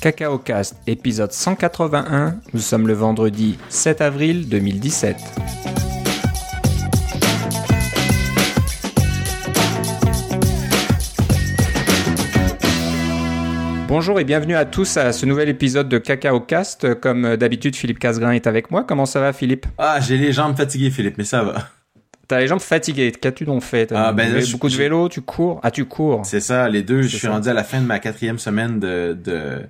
Cacao Cast, épisode 181. Nous sommes le vendredi 7 avril 2017. Bonjour et bienvenue à tous à ce nouvel épisode de Cacao Cast. Comme d'habitude, Philippe Casgrain est avec moi. Comment ça va, Philippe? Ah, j'ai les jambes fatiguées, Philippe, mais ça va. T'as les jambes fatiguées. Qu'as-tu donc fait Ah, ben là, je- beaucoup de vélo, tu cours? Ah, tu cours. C'est ça, les deux. Je suis ça. rendu à la fin de ma quatrième semaine de, de,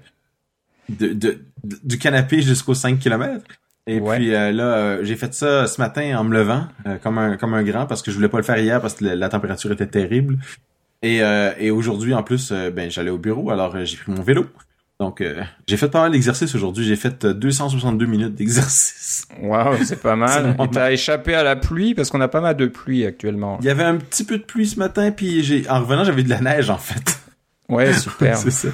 de, de- de- du canapé jusqu'aux 5 km. Et Ouais. puis euh, là, euh, j'ai fait ça ce matin en me levant, euh, comme un comme un grand, parce que je voulais pas le faire hier parce que la, la température était terrible. Et, et aujourd'hui, en plus, ben j'allais au bureau, alors j'ai pris mon vélo. Donc, j'ai fait pas mal d'exercices aujourd'hui. J'ai fait euh, 262 minutes d'exercice. Waouh, c'est pas mal. Et t'as échappé à la pluie parce qu'on a pas mal de pluie actuellement. Il y avait un petit peu de pluie ce matin, puis j'ai en revenant, j'avais de la neige en fait. Ouais, super. c'est ça.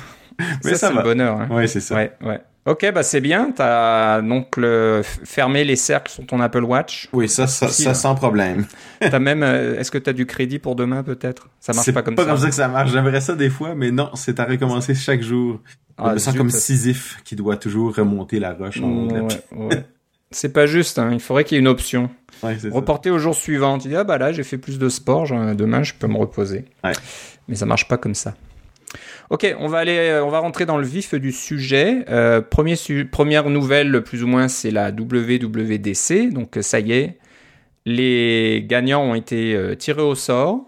Mais ça, ça, c'est le bonheur. hein. Ouais, c'est ça. Ouais, ouais. Ok, bah c'est bien. T'as donc le... fermé les cercles sur ton Apple Watch. Oui, ça, ça, ça hein. sans problème. T'as même. euh, Est-ce que t'as du crédit pour demain peut-être? Ça marche C'est pas comme ça. que ça marche. J'aimerais ça des fois, mais non, c'est à recommencer chaque jour. Je Ah, me sens zut, comme ça- Sisyphe qui doit toujours remonter la roche en Ouais, ouais. C'est pas juste. Hein. Il faudrait qu'il y ait une option. Ouais, c'est ça. Reporter au jour suivant. Tu dis ah bah là j'ai fait plus de sport. Demain je peux me reposer. Ouais. Mais ça marche pas comme ça. Ok, on va aller, euh, on va rentrer dans le vif du sujet. Euh, premier su- première nouvelle, plus ou moins, c'est la WWDC. Donc euh, ça y est, les gagnants ont été euh, tirés au sort.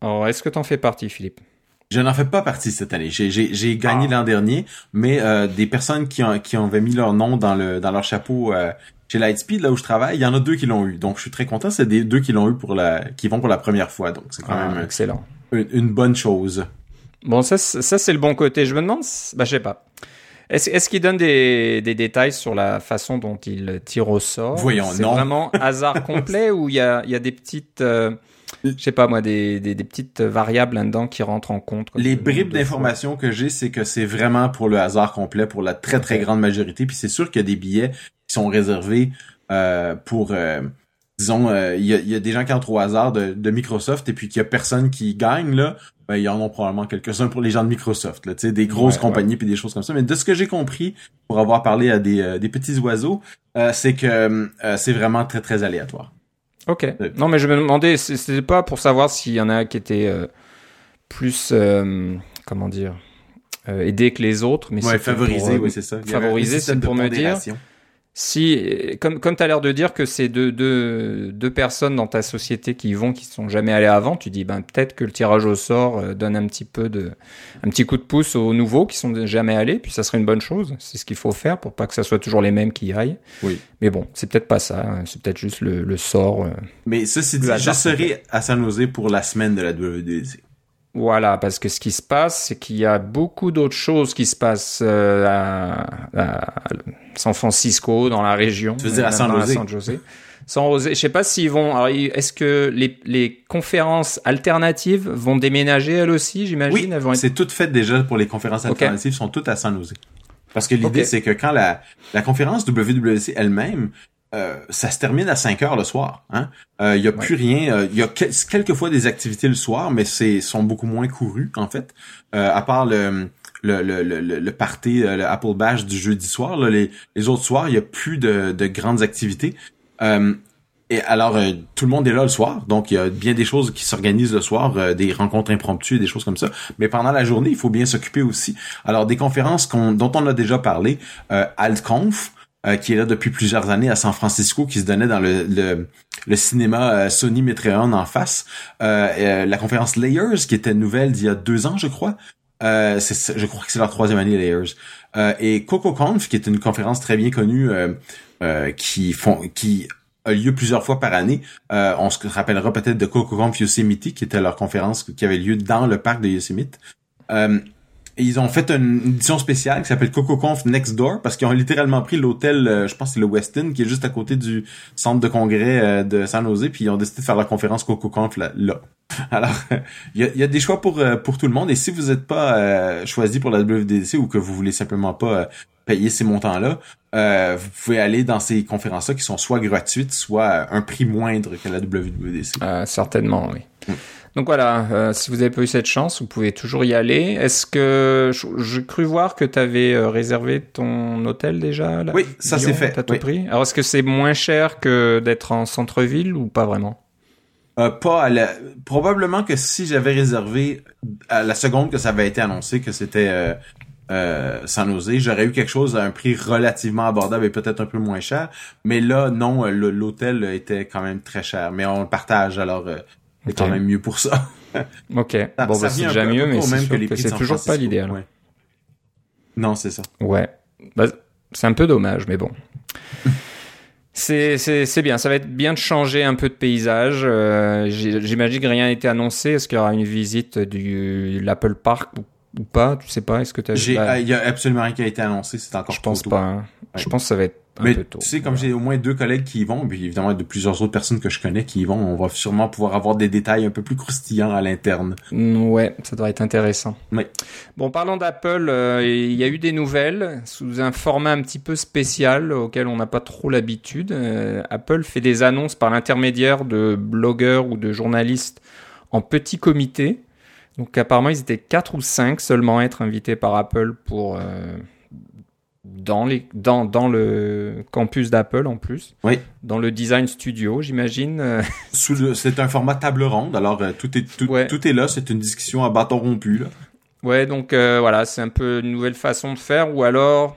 Alors, est-ce que t'en fais partie, Philippe? Je n'en fais pas partie cette année. J'ai, gagné Ah. l'an dernier, mais euh, des personnes qui, ont, qui avaient mis leur nom dans, le, dans leur chapeau chez Lightspeed, là où je travaille, il y en a deux qui l'ont eu. Donc, je suis très content. C'est des deux qui l'ont eu pour la, qui vont pour la première fois. Donc, c'est quand Ah, même Excellent. une, une bonne chose. Bon, ça, ça c'est le bon côté. Je me demande, bah, je sais pas. Est-ce est-ce qu'il donne des, des détails sur la façon dont il tire au sort? Voyons, C'est vraiment hasard complet ou il y a, il y a des petites, euh, je sais pas moi, des, des, des petites variables là-dedans qui rentrent en compte Les le bribes d'informations que j'ai, c'est que c'est vraiment pour le hasard complet, pour la très très grande majorité. Puis c'est sûr qu'il y a des billets qui sont réservés euh, pour, euh, disons, euh, il y, a, y a des gens qui entrent au hasard de, de Microsoft et puis qu'il y a personne qui gagne là. Ben, il y en a probablement quelques-uns pour les gens de Microsoft, là, tu sais, des grosses Ouais, compagnies puis des choses comme ça. Mais de ce que j'ai compris, pour avoir parlé à des, euh, des petits oiseaux, euh, c'est que euh, c'est vraiment très très aléatoire. Ok. Ouais. Non, mais je me demandais, c'était pas pour savoir s'il y en a qui étaient euh, plus, euh, comment dire, euh, aidés que les autres, mais Ouais, c'était favorisé, pour, euh, oui, c'est ça. Système c'est pour me dire-. Si, comme, comme tu as l'air de dire que c'est deux, deux, deux personnes dans ta société qui y vont, qui sont jamais allées avant, tu dis ben peut-être que le tirage au sort euh, donne un petit peu de, un petit coup de pouce aux nouveaux qui sont jamais allés, puis ça serait une bonne chose. C'est ce qu'il faut faire pour pas que ça soit toujours les mêmes qui y aillent. Oui. Mais bon, c'est peut-être pas ça. hein. C'est peut-être juste le, le sort. euh. Mais ceci dit, je serai à San Jose pour la semaine de la WWDC. Voilà, parce que ce qui se passe, c'est qu'il y a beaucoup d'autres choses qui se passent euh, à, à San Francisco, dans la région. Tu veux dire à San José? San José. San José. Je sais pas s'ils vont. Est-ce que les, les conférences alternatives vont déménager elles aussi J'imagine? Oui, être... c'est tout fait déjà pour les conférences alternatives, sont toutes à San Jose. Parce que l'idée, c'est que quand la, la conférence WWDC elle-même, euh, ça se termine à 5 heures le soir. Hein? Euh, Il y a plus rien. euh, Il y a quel- quelquefois des activités le soir, mais c'est sont beaucoup moins courues en fait. Euh, à part le le, le, le, le- party, euh, le Apple Bash du jeudi soir, là, les, les autres soirs, il y a plus de, de grandes activités. Euh, et alors, euh, tout le monde est là le soir, donc il y a bien des choses qui s'organisent le soir, euh, des rencontres impromptues, des choses comme ça. Mais pendant la journée, il faut bien s'occuper aussi. Alors, des conférences qu'on- dont on a déjà parlé, euh, AltConf, euh, qui est là depuis plusieurs années à San Francisco, qui se donnait dans le, le, le cinéma euh, Sony Metreon en face. Euh, euh, la conférence Layers, qui était nouvelle d'il y a deux ans, je crois. Je crois que c'est leur troisième année, Layers. Et CocoConf, qui est une conférence très bien connue, qui font, qui a lieu plusieurs fois par année. On se rappellera peut-être de CocoConf Yosemite, qui était leur conférence qui avait lieu dans le parc de Yosemite. Et ils ont fait une édition spéciale qui s'appelle CocoConf Next Door parce qu'ils ont littéralement pris l'hôtel, euh, je pense que c'est le Westin, qui est juste à côté du centre de congrès euh, de San Jose, puis ils ont décidé de faire la conférence CocoConf là. là. Alors, il y a, il y a des choix pour euh, pour tout le monde. Et si vous n'êtes pas choisi pour la WWDC ou que vous voulez simplement pas payer ces montants-là, euh, vous pouvez aller dans ces conférences-là qui sont soit gratuites, soit un prix moindre que la WWDC. Euh, certainement, oui. Hmm. Donc voilà, euh, si vous avez pas eu cette chance, vous pouvez toujours y aller. Est-ce que j'ai cru voir que tu avais euh, réservé ton hôtel déjà là, Oui, ça c'est fait. T'as tout pris. Alors est-ce que c'est moins cher que d'être en centre-ville ou pas vraiment? Euh, Pas à la... probablement que si j'avais réservé à la seconde que ça avait été annoncé que c'était euh, euh, sans oser, j'aurais eu quelque chose à un prix relativement abordable et peut-être un peu moins cher. Mais là, non, l'hôtel était quand même très cher. Mais on le partage, alors c'est quand même mieux pour ça. ok. bon, bah, c'est déjà mieux, mais c'est toujours pas l'idéal. Non, c'est ça. Ouais. Bah, c'est un peu dommage, mais bon. c'est bien, ça va être bien de changer un peu de paysage. Euh, j'imagine que rien n'a été annoncé. Est-ce qu'il y aura une visite du l'Apple Park ou, pas? Tu sais pas? Est-ce que tu as Il y a absolument rien qui a été annoncé. C'est encore. Je pense pas. Hein. Je pense que ça va être mais tu sais, comme j'ai au moins deux collègues qui y vont, puis évidemment de plusieurs autres personnes que je connais qui y vont, on va sûrement pouvoir avoir des détails un peu plus croustillants à l'interne. Mm, ouais, ça doit être intéressant. Oui. Bon, parlant d'Apple, euh, il y a eu des nouvelles sous un format un petit peu spécial auquel on n'a pas trop l'habitude. Euh, Apple fait des annonces par l'intermédiaire de blogueurs ou de journalistes en petit comité. Donc apparemment, ils étaient quatre ou cinq seulement à être invités par Apple pour... Euh, dans, les, dans, dans le campus d'Apple en plus. Oui. Dans le design studio, j'imagine. Euh. c'est un format table ronde, alors euh, tout, est, tout, tout est là, c'est une discussion à bâton rompu. Là. Ouais, donc euh, voilà, c'est un peu une nouvelle façon de faire, ou alors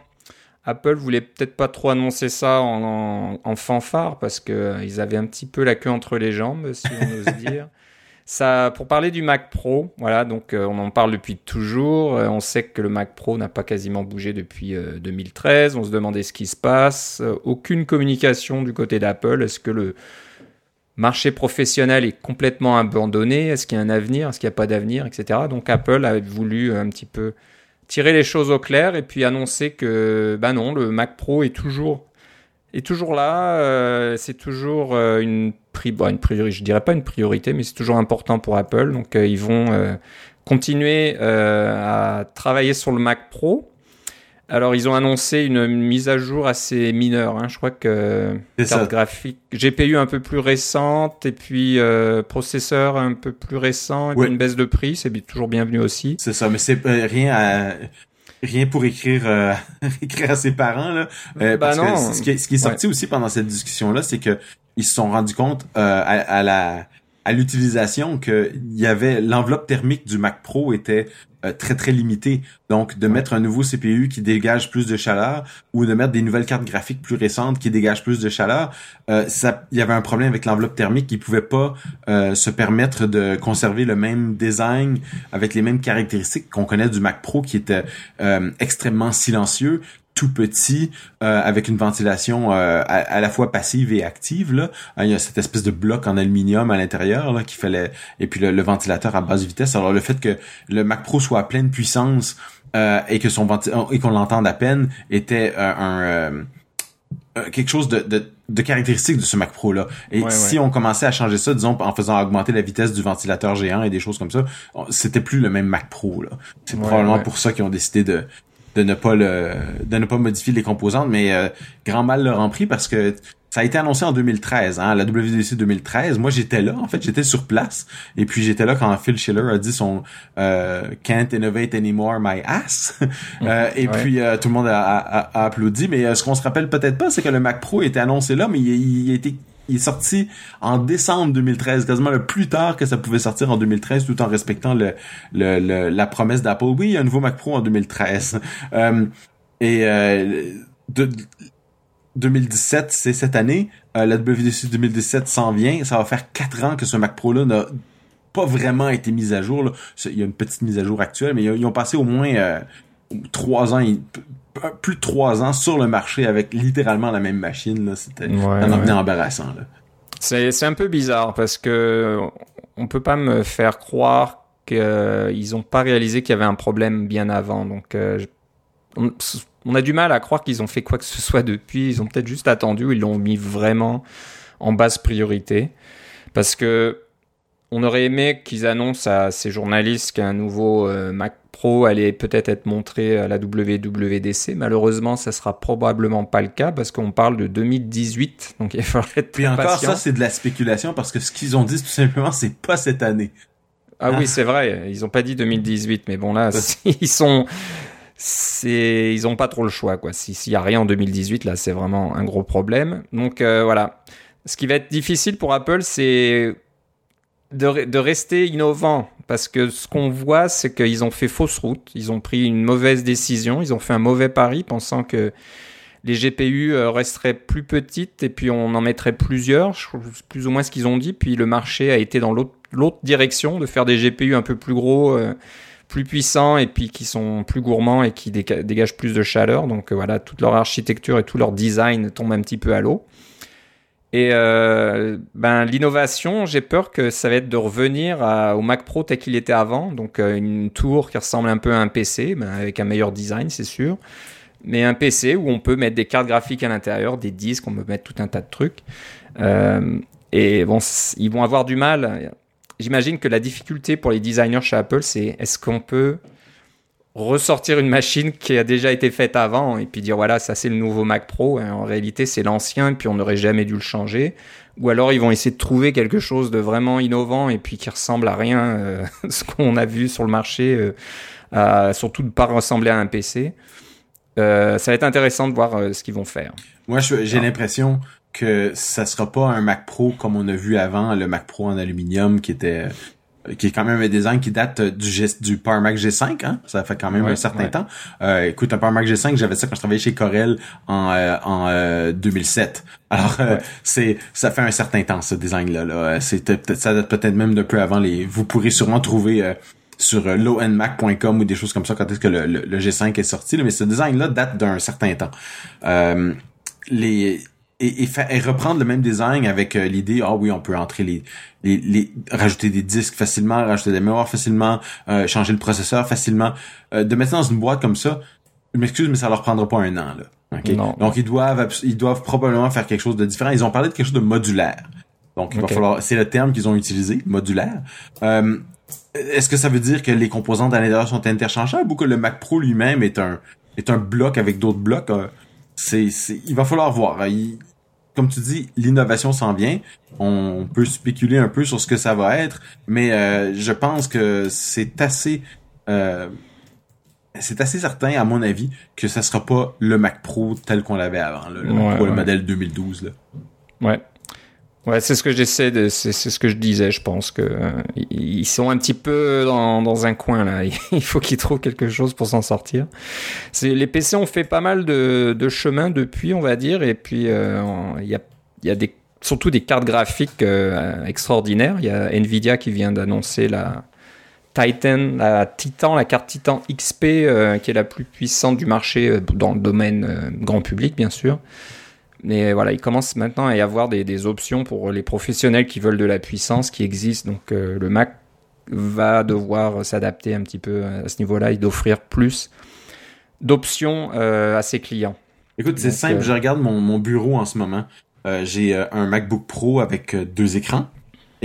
Apple voulait peut-être pas trop annoncer ça en, en, fanfare, parce que ils avaient un petit peu la queue entre les jambes, si on ose dire. Pour parler du Mac Pro, voilà, donc euh, on en parle depuis toujours. Euh, on sait que le Mac Pro n'a pas quasiment bougé depuis 2013. Euh, on se demandait ce qui se passe. aucune communication du côté d'Apple. Est-ce que le marché professionnel est complètement abandonné? Est-ce qu'il y a un avenir? Est-ce qu'il n'y a pas d'avenir, etc. Donc Apple a voulu un petit peu tirer les choses au clair et puis annoncer que, ben non, le Mac Pro est toujours est toujours là. Euh, c'est toujours euh, une, pri bon, une priorité, je dirais pas une priorité, mais c'est toujours important pour Apple. Donc euh, ils vont continuer à travailler sur le Mac Pro. Alors ils ont annoncé une mise à jour assez mineure. Hein. Je crois que carte graphique, GPU un peu plus récente et puis processeur un peu plus récent et puis une baisse de prix, c'est toujours bienvenu aussi. C'est ça, mais c'est rien à rien pour écrire, euh, écrire à ses parents là. Euh, bah parce que ce qui est, ce qui est sorti aussi pendant cette discussion là, c'est que ils se sont rendus compte euh, à, à, la à l'utilisation que il y avait l'enveloppe thermique du Mac Pro était euh, très très limité. Donc de mettre un nouveau CPU qui dégage plus de chaleur ou de mettre des nouvelles cartes graphiques plus récentes qui dégagent plus de chaleur, euh, ça il y avait un problème avec l'enveloppe thermique qui pouvait pas euh, se permettre de conserver le même design avec les mêmes caractéristiques qu'on connaît du Mac Pro qui était extrêmement silencieux tout petit euh, avec une ventilation euh, à, la fois passive et active là hein, il y a cette espèce de bloc en aluminium à l'intérieur là qui fallait et puis le, ventilateur à basse vitesse alors le fait que le Mac Pro soit à pleine puissance euh, et que son et qu'on l'entende à peine était un quelque chose de, de, de, caractéristique de ce Mac Pro là. Et si on commençait à changer ça, disons en faisant augmenter la vitesse du ventilateur géant et des choses comme ça, c'était plus le même Mac Pro là. C'est probablement pour ça qu'ils ont décidé de de ne pas le de ne pas modifier les composantes, mais euh, grand mal leur en pris parce que ça a été annoncé en 2013, hein, la WDC 2013. Moi, j'étais là, en fait, j'étais sur place. Et puis, j'étais là quand Phil Schiller a dit son euh, Can't innovate anymore, my ass. euh, et puis, euh, tout le monde a, a, applaudi. Mais ce qu'on se rappelle peut-être pas, c'est que le Mac Pro était annoncé là, mais il, il, a été il est sorti en décembre 2013, quasiment le plus tard que ça pouvait sortir en 2013, tout en respectant le, le, la promesse d'Apple. Oui, il y a un nouveau Mac Pro en 2013. Euh, et euh, de, 2017, c'est cette année. Euh, la WDC 2017 s'en vient. Ça va faire quatre ans que ce Mac Pro-là n'a pas vraiment été mis à jour. Là. Il y a une petite mise à jour actuelle, mais ils ont passé au moins euh, trois ans, plus de trois ans sur le marché avec littéralement la même machine. Là. C'était un embarrassant. Là. C'est, c'est un peu bizarre parce que on peut pas me faire croire qu'ils ont pas réalisé qu'il y avait un problème bien avant. Donc euh, on, on, a du mal à croire qu'ils ont fait quoi que ce soit depuis. Ils ont peut-être juste attendu. Ils l'ont mis vraiment en basse priorité parce que on aurait aimé qu'ils annoncent à ces journalistes qu'un nouveau euh, Mac Pro allait peut-être être montré à la WWDC. Malheureusement, ça sera probablement pas le cas parce qu'on parle de 2018, donc il faudrait être Puis encore, ça c'est de la spéculation parce que ce qu'ils ont dit tout simplement, c'est pas cette année. Ah oui, c'est vrai. Ils ont pas dit 2018, mais bon là, ils sont, c'est, ils ont pas trop le choix quoi. S'il y a rien en 2018, là, c'est vraiment un gros problème. Donc euh, voilà. Ce qui va être difficile pour Apple, c'est de, de, rester innovant parce que ce qu'on voit, c'est qu'ils ont fait fausse route. Ils ont pris une mauvaise décision. Ils ont fait un mauvais pari, pensant que les GPU euh, resteraient plus petites et puis on en mettrait plusieurs, plus ou moins ce qu'ils ont dit. Puis le marché a été dans l'autre direction, de faire des GPU un peu plus gros, euh, plus puissants et puis qui sont plus gourmands et qui dégagent plus de chaleur. Donc euh, voilà, toute leur architecture et tout leur design tombe un petit peu à l'eau. Et ben l'innovation, j'ai peur que ça va être de revenir au Mac Pro tel qu'il était avant, donc une tour qui ressemble un peu à un PC, ben, avec un meilleur design, c'est sûr mais un PC où on peut mettre des cartes graphiques à l'intérieur, des disques, on peut mettre tout un tas de trucs. Euh, et bon, ils vont avoir du mal. J'imagine que la difficulté pour les designers chez Apple, c'est est-ce qu'on peut ressortir une machine qui a déjà été faite avant et puis dire voilà, ça c'est le nouveau Mac Pro. Hein, en réalité, c'est l'ancien et puis on n'aurait jamais dû le changer. Ou alors ils vont essayer de trouver quelque chose de vraiment innovant et puis qui ressemble à rien, euh, ce qu'on a vu sur le marché, euh, surtout de pas ressembler à un PC. Euh, ça va être intéressant de voir euh, ce qu'ils vont faire. Moi, j'ai l'impression que ça sera pas un Mac Pro comme on a vu avant, le Mac Pro en aluminium qui était qui est quand même un design qui date du, G, du Power Mac G5, hein? ça fait quand même un certain temps. Euh, écoute, un Power Mac G5, j'avais ça quand je travaillais chez Corel en, euh, en 2007. Alors, c'est ça fait un certain temps ce design-là. Là. C'est ça date peut-être même de peu avant les. Vous pourrez sûrement trouver sur euh, lowendmac.com ou des choses comme ça quand est-ce que le, le, G5 est sorti. mais ce design-là date d'un certain temps. Euh, les et, et, reprendre le même design avec euh, l'idée ah oui on peut entrer les, les, les rajouter des disques facilement rajouter des mémoires facilement euh, changer le processeur facilement. De mettre dans une boîte comme ça je m'excuse mais ça leur prendra pas un an là. Donc ils doivent ils doivent probablement faire quelque chose de différent. Ils ont parlé de quelque chose de modulaire. Donc il va falloir c'est le terme qu'ils ont utilisé modulaire. Euh, est-ce que ça veut dire que les composantes à l'intérieur sont interchangeables ou que le Mac Pro lui-même est un est un bloc avec d'autres blocs euh, C'est il va falloir voir. comme tu dis, l'innovation s'en vient. On peut spéculer un peu sur ce que ça va être, mais euh, je pense que c'est assez euh, c'est assez certain, à mon avis, que ça sera pas le Mac Pro tel qu'on l'avait avant, le Mac Pro, le modèle 2012. Là. Ouais. Ouais, c'est ce que j'essaie de, c'est ce que je disais. Je pense que euh, ils sont un petit peu dans, dans un coin là. Il faut qu'ils trouvent quelque chose pour s'en sortir. C'est les PC ont fait pas mal de, de chemin depuis, on va dire, et puis euh, il y a, y a des surtout des cartes graphiques euh, extraordinaires. Il y a Nvidia qui vient d'annoncer la Titan, la Titan, la carte Titan XP, qui est la plus puissante du marché dans le domaine grand public, bien sûr. Mais voilà, il commence maintenant à y avoir des, options pour les professionnels qui veulent de la puissance qui existent. Donc euh, le Mac va devoir s'adapter un petit peu à ce niveau-là et d'offrir plus d'options euh, à ses clients. Écoute, c'est simple, euh, je regarde mon, mon, bureau en ce moment. J'ai un MacBook Pro avec deux écrans.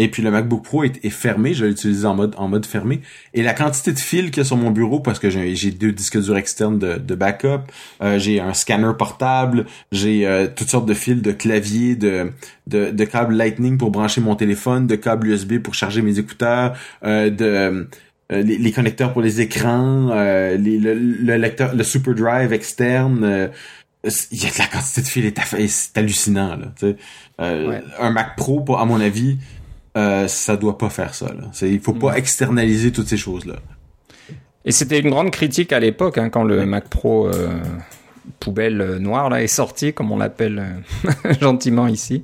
Et puis le MacBook Pro est, fermé, je l'ai utilisé en mode en mode fermé. Et la quantité de fils qu'il y a sur mon bureau, parce que j'ai deux disques durs externes de, de backup, euh, j'ai un scanner portable, j'ai euh, toutes sortes de fils de clavier, de, de, de câbles Lightning pour brancher mon téléphone, de câbles USB pour charger mes écouteurs, euh, de les, connecteurs pour les écrans, le, lecteur, le Super Drive externe il y a de la quantité de fils, c'est hallucinant là. Un Mac Pro, à mon avis, euh, ça doit pas faire ça. Là. Il faut pas externaliser toutes ces choses-là. Et c'était une grande critique à l'époque, hein, quand le Mac Pro euh, poubelle euh, noire là, est sorti, comme on l'appelle gentiment ici.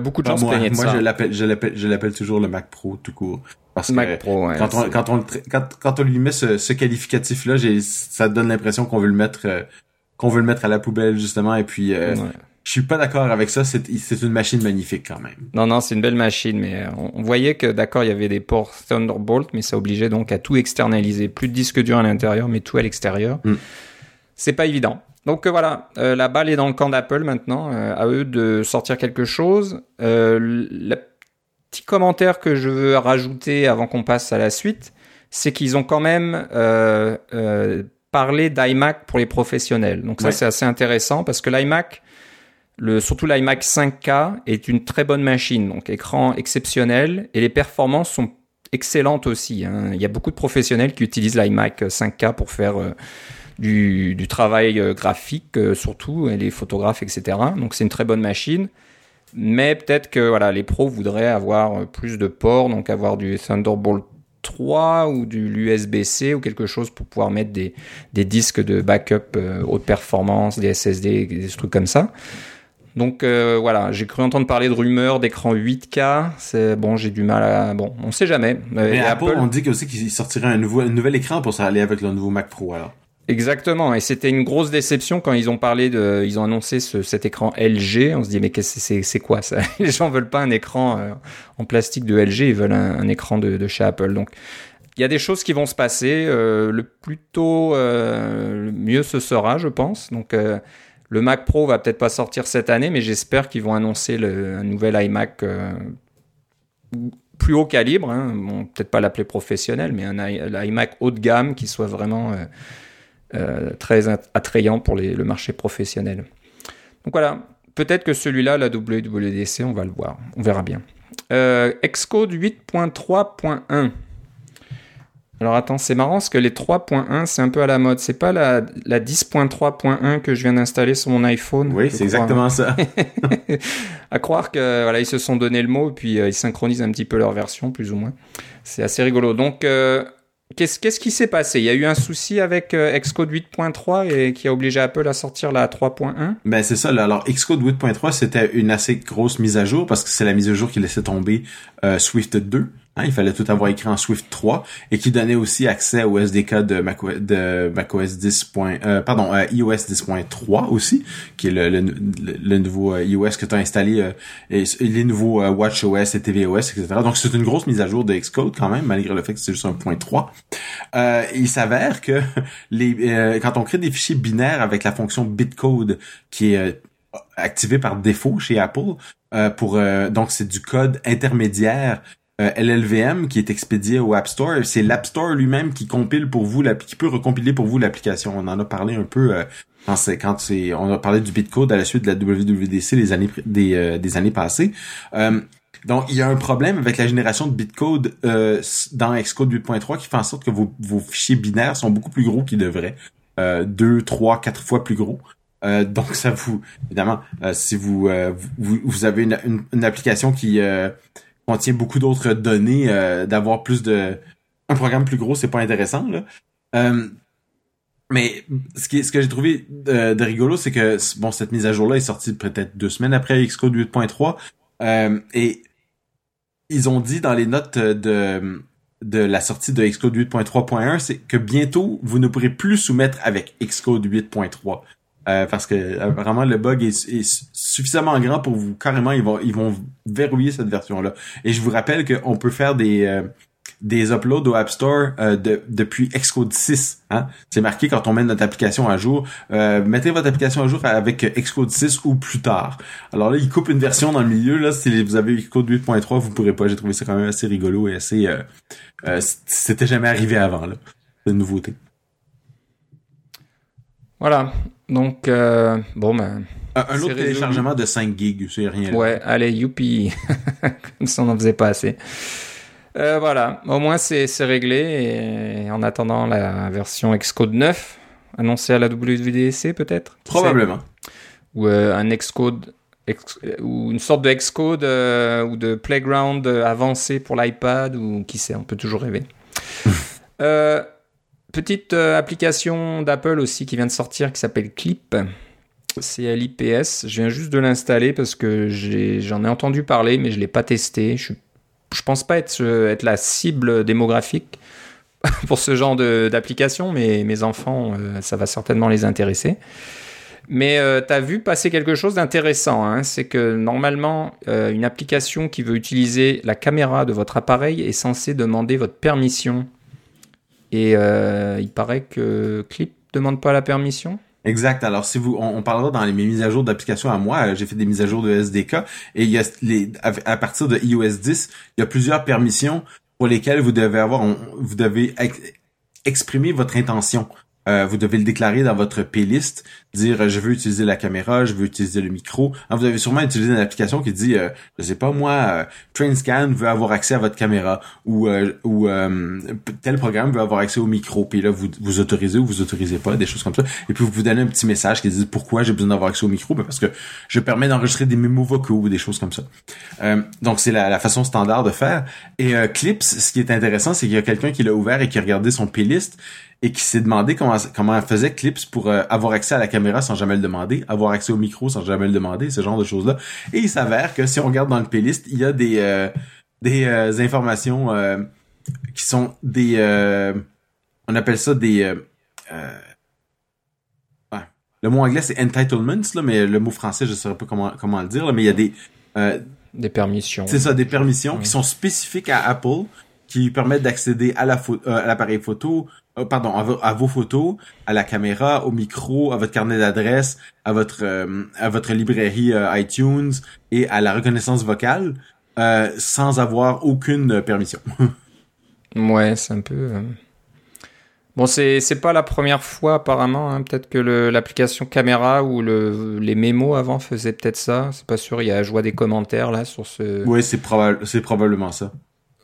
beaucoup de gens se plaignaient de moi, ça. Moi, je l'appelle, je l'appelle, je l'appelle toujours le Mac Pro tout court. Parce Mac que Pro, quand, on, quand, on, quand, quand, on lui met ce, ce qualificatif-là, ça donne l'impression qu'on veut le mettre, qu'on veut le mettre à la poubelle justement, et puis je suis pas d'accord avec ça. C'est une machine magnifique quand même. Non, non, c'est une belle machine, mais on, voyait que d'accord, il y avait des ports Thunderbolt, mais ça obligeait donc à tout externaliser. Plus de disque dur à l'intérieur, mais tout à l'extérieur. Mm. C'est pas évident. Donc euh, voilà, euh, la balle est dans le camp d'Apple maintenant. Euh, à eux de sortir quelque chose. le petit commentaire que je veux rajouter avant qu'on passe à la suite, c'est qu'ils ont quand même parlé d'iMac pour les professionnels. Donc ça, c'est assez intéressant parce que l'iMac surtout l'iMac 5K est une très bonne machine, donc écran exceptionnel et les performances sont excellente aussi. Hein. Il y a beaucoup de professionnels qui utilisent l'iMac 5K pour faire du, du, travail graphique, surtout, et les photographes, etc. Donc c'est une très bonne machine. Mais peut-être que voilà, les pros voudraient avoir plus de ports, donc avoir du Thunderbolt 3 ou du l'USB-C ou quelque chose pour pouvoir mettre des, disques de backup euh, haute performance, des SSD, des trucs comme ça. Donc euh, voilà, j'ai cru entendre parler de rumeurs d'écran 8K. C'est bon, j'ai du mal à bon, on sait jamais. Mais Apple, on dit aussi qu'il sortirait un nouveau un nouvel écran pour ça aller avec le nouveau Mac Pro alors. Exactement, et c'était une grosse déception quand ils ont parlé de, ils ont annoncé ce, cet écran LG. On se dit mais c'est c'est quoi ça? Les gens veulent pas un écran euh, en plastique de LG, ils veulent un, écran de, de, chez Apple. Donc il y a des choses qui vont se passer. Euh, le plus tôt, euh, le mieux ce sera, je pense. Donc le Mac Pro va peut-être pas sortir cette année, mais j'espère qu'ils vont annoncer un nouvel iMac plus haut calibre. Hein. Peut-être pas l'appeler professionnel, mais un iMac haut de gamme qui soit vraiment euh, très attrayant pour le marché professionnel. Donc voilà, peut-être que celui-là, la WWDC, on va le voir, on verra bien. Euh, Xcode 8.3.1. Alors attends, c'est marrant parce que les 3.1, c'est un peu à la mode. C'est pas la, la 10.3.1 que je viens d'installer sur mon iPhone. Oui, c'est exactement ça. à croire que voilà, ils se sont donné le mot et puis euh, ils synchronisent un petit peu leur version, plus ou moins. C'est assez rigolo. Donc euh, Qu'est-ce qui s'est passé? Il y a eu un souci avec euh, Xcode 8.3 et qui a obligé Apple à sortir la 3.1 Ben c'est ça. Alors Xcode 8.3 c'était une assez grosse mise à jour parce que c'est la mise à jour qui laissait tomber Swift 2. Hein, il fallait tout avoir écrit en Swift 3 et qui donnait aussi accès au SDK de de macOS 10. Euh, pardon, euh, iOS 10.3 aussi, qui est le, le, le nouveau euh, iOS que tu as installé, euh, et, les nouveaux WatchOS et tvOS, etc. Donc c'est une grosse mise à jour de Xcode quand même, malgré le fait que c'est juste un point 3. il s'avère que les quand on crée des fichiers binaires avec la fonction bitcode qui est activée par défaut chez Apple, pour donc c'est du code intermédiaire euh, LLVM qui est expédié au App Store. C'est l'App Store lui-même qui compile pour vous, qui peut recompiler pour vous l'application. On en a parlé un peu euh, quand c'est on a parlé du bitcode à la suite de la WWDC années des, euh, des années passées. donc il y a un problème avec la génération de bitcode dans Xcode 8.3 qui fait en sorte que vos, vos fichiers binaires sont beaucoup plus gros qu'ils devraient. deux, trois, quatre fois plus gros. donc ça vous évidemment si vous, vous, avez une application qui contient beaucoup d'autres données, euh, d'avoir plus de un programme plus gros, c'est pas intéressant là. Euh, mais ce que j'ai trouvé de, rigolo, c'est que bon cette mise à jour là est sortie peut-être deux semaines après Xcode 8.3 euh, et ils ont dit dans les notes de de la sortie de Xcode 8.3.1, c'est que bientôt vous ne pourrez plus soumettre avec Xcode 8.3. Euh, parce que apparemment le bug est, suffisamment grand pour vous carrément ils vont ils vont verrouiller cette version là et je vous rappelle qu'on peut faire des euh, des uploads au App Store euh, de, depuis Xcode 6 hein? c'est marqué quand on met notre application à jour. Mettez votre application à jour avec Xcode 6 ou plus tard. Alors là il coupe une version dans le milieu là. Si vous avez Xcode 8.3 vous pourrez pas. J'ai trouvé ça quand même assez rigolo et assez c'était jamais arrivé avant là. De nouveauté voilà. Donc, euh, bon, ben. Un, autre téléchargement de 5 gigs, c'est rien. Ouais, allez, youpi. Comme ça, on n'en faisait pas assez. Euh, voilà, au moins c'est réglé. Et en attendant la version Xcode 9, annoncée à la WWDC peut-être Probablement. Ou euh, un Xcode, ou une sorte de Xcode ou de Playground avancé pour l'iPad, ou qui sait, on peut toujours rêver. euh, Petite euh, application d'Apple aussi qui vient de sortir qui s'appelle Clip. C'est l'IPS. Je viens juste de l'installer parce que j'en ai, entendu parler, mais je l'ai pas testé. Je, je pense pas être, être la cible démographique pour ce genre d'application, mais mes enfants, euh, ça va certainement les intéresser. Mais euh, tu as vu passer quelque chose d'intéressant, hein. c'est que normalement, une application qui veut utiliser la caméra de votre appareil est censée demander votre permission et euh, il paraît que Clip demande pas la permission. Exact. Alors, si vous, on, parlera dans les mises à jour d'applications à moi, j'ai fait des mises à jour de SDK et il y a les, à, partir de iOS 10, il y a plusieurs permissions pour lesquelles vous devez avoir, vous devez exprimer votre intention. Euh, vous devez le déclarer dans votre playlist, dire euh, je veux utiliser la caméra, je veux utiliser le micro. Alors, vous avez sûrement utilisé une application qui dit, euh, je sais pas moi, euh, TrainScan veut avoir accès à votre caméra ou ou tel programme veut avoir accès au micro. Puis là, vous vous autorisez ou vous autorisez pas, des choses comme ça. Et puis vous vous donnez un petit message qui dit pourquoi j'ai besoin d'avoir accès au micro, ben parce que je permets d'enregistrer des mémos vocaux ou des choses comme ça. donc c'est la, la, façon standard de faire. Et Clips, ce qui est intéressant, c'est qu'il y a quelqu'un qui l'a ouvert et qui a regardé son playlist et qui s'est demandé comment comment elle faisait Clips pour euh, avoir accès à la caméra sans jamais le demander, avoir accès au micro sans jamais le demander, ce genre de choses-là. Et il s'avère que si on regarde dans le playlist, il y a des euh, des euh, informations qui sont des on appelle ça des le mot anglais c'est entitlements là, mais le mot français je saurais pas comment comment le dire là, mais il y a des des permissions. C'est ça, des permissions qui sont spécifiques à Apple qui permettent d'accéder à la à l'appareil photo, euh, pardon, à, vos photos, à la caméra, au micro, à votre carnet d'adresse, à votre euh, à votre librairie euh, iTunes et à la reconnaissance vocale sans avoir aucune permission. ouais, c'est un peu. Bon, c'est c'est pas la première fois apparemment. Hein. Peut-être que l'application caméra ou le les mémos avant faisaient peut-être ça. C'est pas sûr. Il y a joie des commentaires là sur ce. Oui, c'est probable, c'est probablement ça.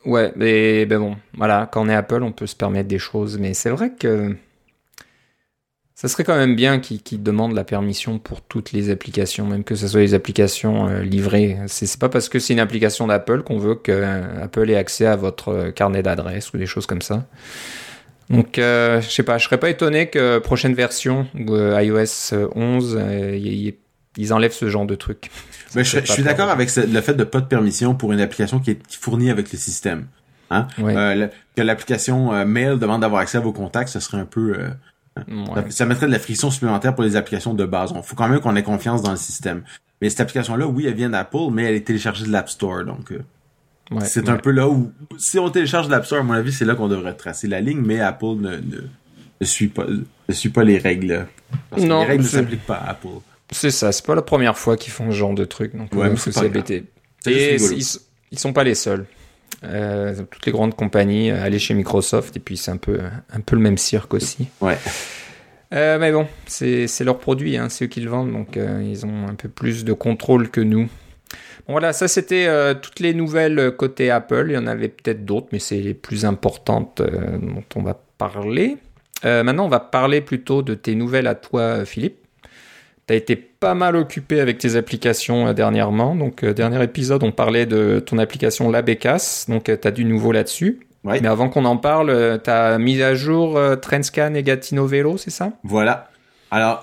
Ouais, mais ben bon, voilà, quand on est Apple, on peut se permettre des choses, mais c'est vrai que ça serait quand même bien qu'ils demandent la permission pour toutes les applications, même que ce soit les applications euh, livrées. C'est pas parce que c'est une application d'Apple qu'on veut que euh, Apple ait accès à votre euh, carnet d'adresse ou des choses comme ça. Donc, je sais pas, je serais pas étonné que prochaine version iOS 11, ils enlèvent ce genre de truc. Mais je, suis d'accord avec le fait de pas de permission pour une application qui est fournie avec le système. Hein? Euh, que l'application euh, Mail demande d'avoir accès à vos contacts, ce serait un peu... Euh, ça, mettrait de la friction supplémentaire pour les applications de base. Il faut quand même qu'on ait confiance dans le système. Mais cette application-là, oui, elle vient d'Apple, mais elle est téléchargée de l'App Store. Donc, c'est un peu là où... Si on télécharge de l'App Store, à mon avis, c'est là qu'on devrait tracer la ligne, mais Apple ne, ne, suit, pas, ne suit pas les règles. Parce que les règles ne s'appliquent pas à Apple. C'est ça, c'est pas la première fois qu'ils font ce genre de truc, donc ouais, c'est bêté. Et ils, ils, sont pas les seuls. Euh, toutes les grandes compagnies euh, aller chez Microsoft et puis c'est un peu un peu le même cirque aussi. Ouais. Euh, mais bon, c'est leur produit, hein, c'est eux qui le vendent, donc euh, ils ont un peu plus de contrôle que nous. Bon, voilà, ça c'était euh, toutes les nouvelles côté Apple. Il y en avait peut-être d'autres, mais c'est les plus importantes dont on va parler. maintenant, on va parler plutôt de tes nouvelles à toi, Philippe. Tu as été pas mal occupé avec tes applications euh, dernièrement. Donc, euh, dernier épisode, on parlait de ton application Labecas. Donc, euh, tu as du nouveau là-dessus. Mais avant qu'on en parle, tu as mis à jour Trendscan et Gatino Velo, c'est ça? Voilà. Alors,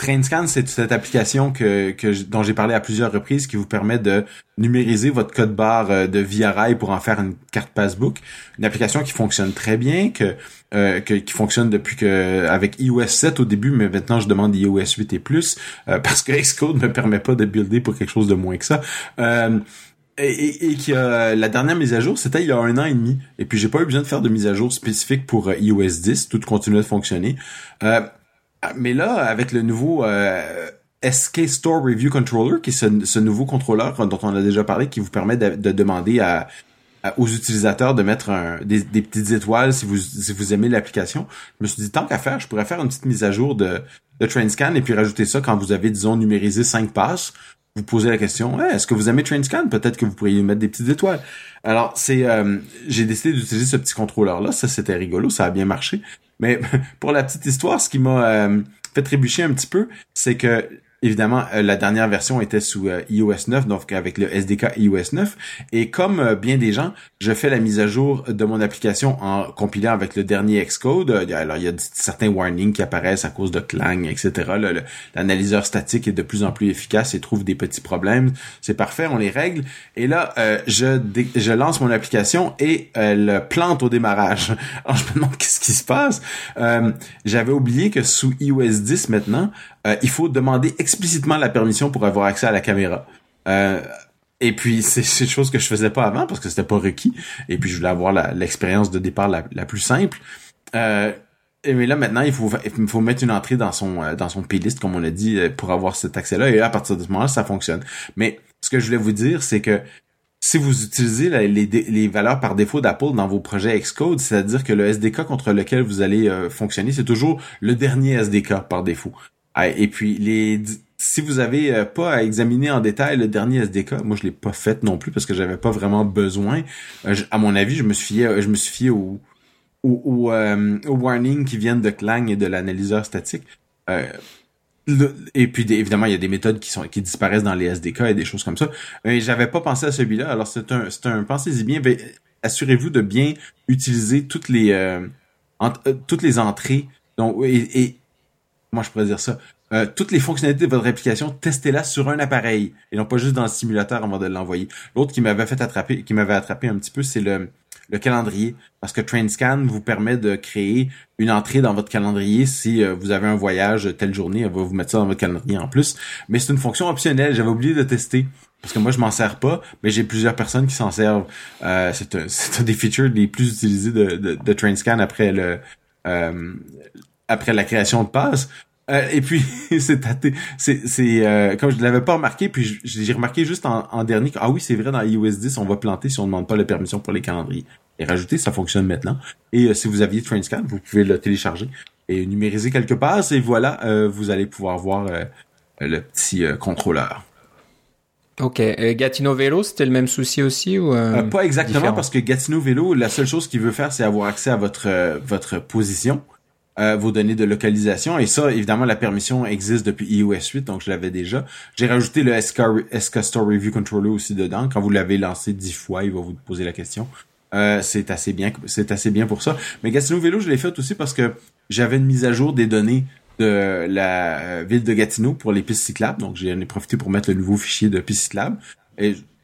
TrainScan, c'est cette application que, que dont j'ai parlé à plusieurs reprises qui vous permet de numériser votre code barre euh, de Via Rail pour en faire une carte passbook. Une application qui fonctionne très bien, que, euh, qui fonctionne depuis que avec iOS 7 au début, mais maintenant je demande iOS 8 et plus euh, parce que Xcode me permet pas de builder pour quelque chose de moins que ça. et, et, qui la dernière mise à jour, c'était il y a un an et demi. Et puis j'ai pas eu besoin de faire de mise à jour spécifique pour iOS 10, tout continue de fonctionner. Ah, mais là, avec le nouveau euh, SK Store Review Controller, qui est ce, nouveau contrôleur dont on a déjà parlé, qui vous permet de, demander à, aux utilisateurs de mettre des, petites étoiles si vous, si vous aimez l'application. Je me suis dit, tant qu'à faire, je pourrais faire une petite mise à jour de, de TrainScan et puis rajouter ça quand vous avez, disons, numérisé cinq passes. Vous posez la question, est-ce que vous aimez TrainScan? Peut-être que vous pourriez mettre des petites étoiles. Alors, c'est, euh, j'ai décidé d'utiliser ce petit contrôleur-là. Ça, c'était rigolo. Ça a bien marché. Mais pour la petite histoire, ce qui m'a euh, fait trébucher un petit peu, c'est que Évidemment, euh, la dernière version était sous euh, iOS 9, donc avec le SDK iOS 9. Et comme euh, bien des gens, je fais la mise à jour de mon application en compilant avec le dernier Xcode. Alors, il y a certains warnings qui apparaissent à cause de Clang, etc. L'analyseur statique est de plus en plus efficace et trouve des petits problèmes. C'est parfait, on les règle. Et là, je, je lance mon application et elle plante au démarrage. Alors, je me demande qu'est-ce qui se passe. J'avais oublié que sous iOS 10 maintenant, euh, il faut demander explicitement la permission pour avoir accès à la caméra. Euh, et puis c'est une chose que je faisais pas avant parce que c'était pas requis. Et puis je voulais avoir l'expérience de départ la, plus simple. Euh, et mais là maintenant il faut mettre une entrée dans son dans son playlist comme on l'a dit pour avoir cet accès là et à partir de ce moment-là ça fonctionne. Mais ce que je voulais vous dire c'est que si vous utilisez les, valeurs par défaut d'Apple dans vos projets Xcode, c'est-à-dire que le SDK contre lequel vous allez fonctionner, c'est toujours le dernier SDK par défaut. Ah, et puis les si vous avez euh, pas à examiner en détail le dernier SDK, moi je l'ai pas fait non plus parce que j'avais pas vraiment besoin. Euh, à mon avis, je me suis fié, je me suis fié au au, au warning qui viennent de Clang et de l'analyseur statique et puis évidemment, il y a des méthodes qui sont qui disparaissent dans les SDK et des choses comme ça. Mais j'avais pas pensé à celui-là. Alors c'est un c'est un pensez-y bien. Assurez-vous de bien utiliser toutes les euh, euh, toutes les entrées. Et, et moi je pourrais dire ça. Euh, toutes les fonctionnalités de votre application, testez-la sur un appareil et non pas juste dans le simulateur avant de l'envoyer. L'autre qui m'avait fait attraper, qui m'avait attrapé un petit peu, c'est le le calendrier parce que TrainScan vous permet de créer une entrée dans votre calendrier si euh, vous avez un voyage telle journée, elle va vous mettre ça dans votre calendrier en plus. Mais c'est une fonction optionnelle, j'avais oublié de tester parce que moi je m'en sers pas, mais j'ai plusieurs personnes qui s'en servent. Euh, c'est un, un, des features les plus utilisés de, de, de TrainScan après le euh, après la création de passe. Euh, et puis c'est c'est c'est euh, comme je l'avais pas remarqué puis j'ai remarqué juste en, en dernier que, ah oui c'est vrai dans iOS 10 on va planter si on demande pas la permission pour les calendriers. Et rajouter ça fonctionne maintenant. Et euh, si vous aviez TrainScan vous pouvez le télécharger et numériser quelque part et voilà vous allez pouvoir voir le petit contrôleur. Ok, Gatineau Vélo, c'était le même souci aussi ou Pas exactement parce que Gatineau Vélo, la seule chose qu'il veut faire, c'est avoir accès à votre votre position euh, vos données de localisation. Et ça, évidemment, la permission existe depuis iOS 8, donc je l'avais déjà. J'ai rajouté le SK, Store Review Controller aussi dedans. Quand vous l'avez lancé dix fois, il va vous poser la question. Euh, c'est assez bien, c'est assez bien pour ça. Mais Gatineau Vélo, je l'ai fait aussi parce que j'avais une mise à jour des données de la euh, ville de Gatineau pour les pistes cyclables. Donc, j'en ai profité pour mettre le nouveau fichier de pistes cyclables.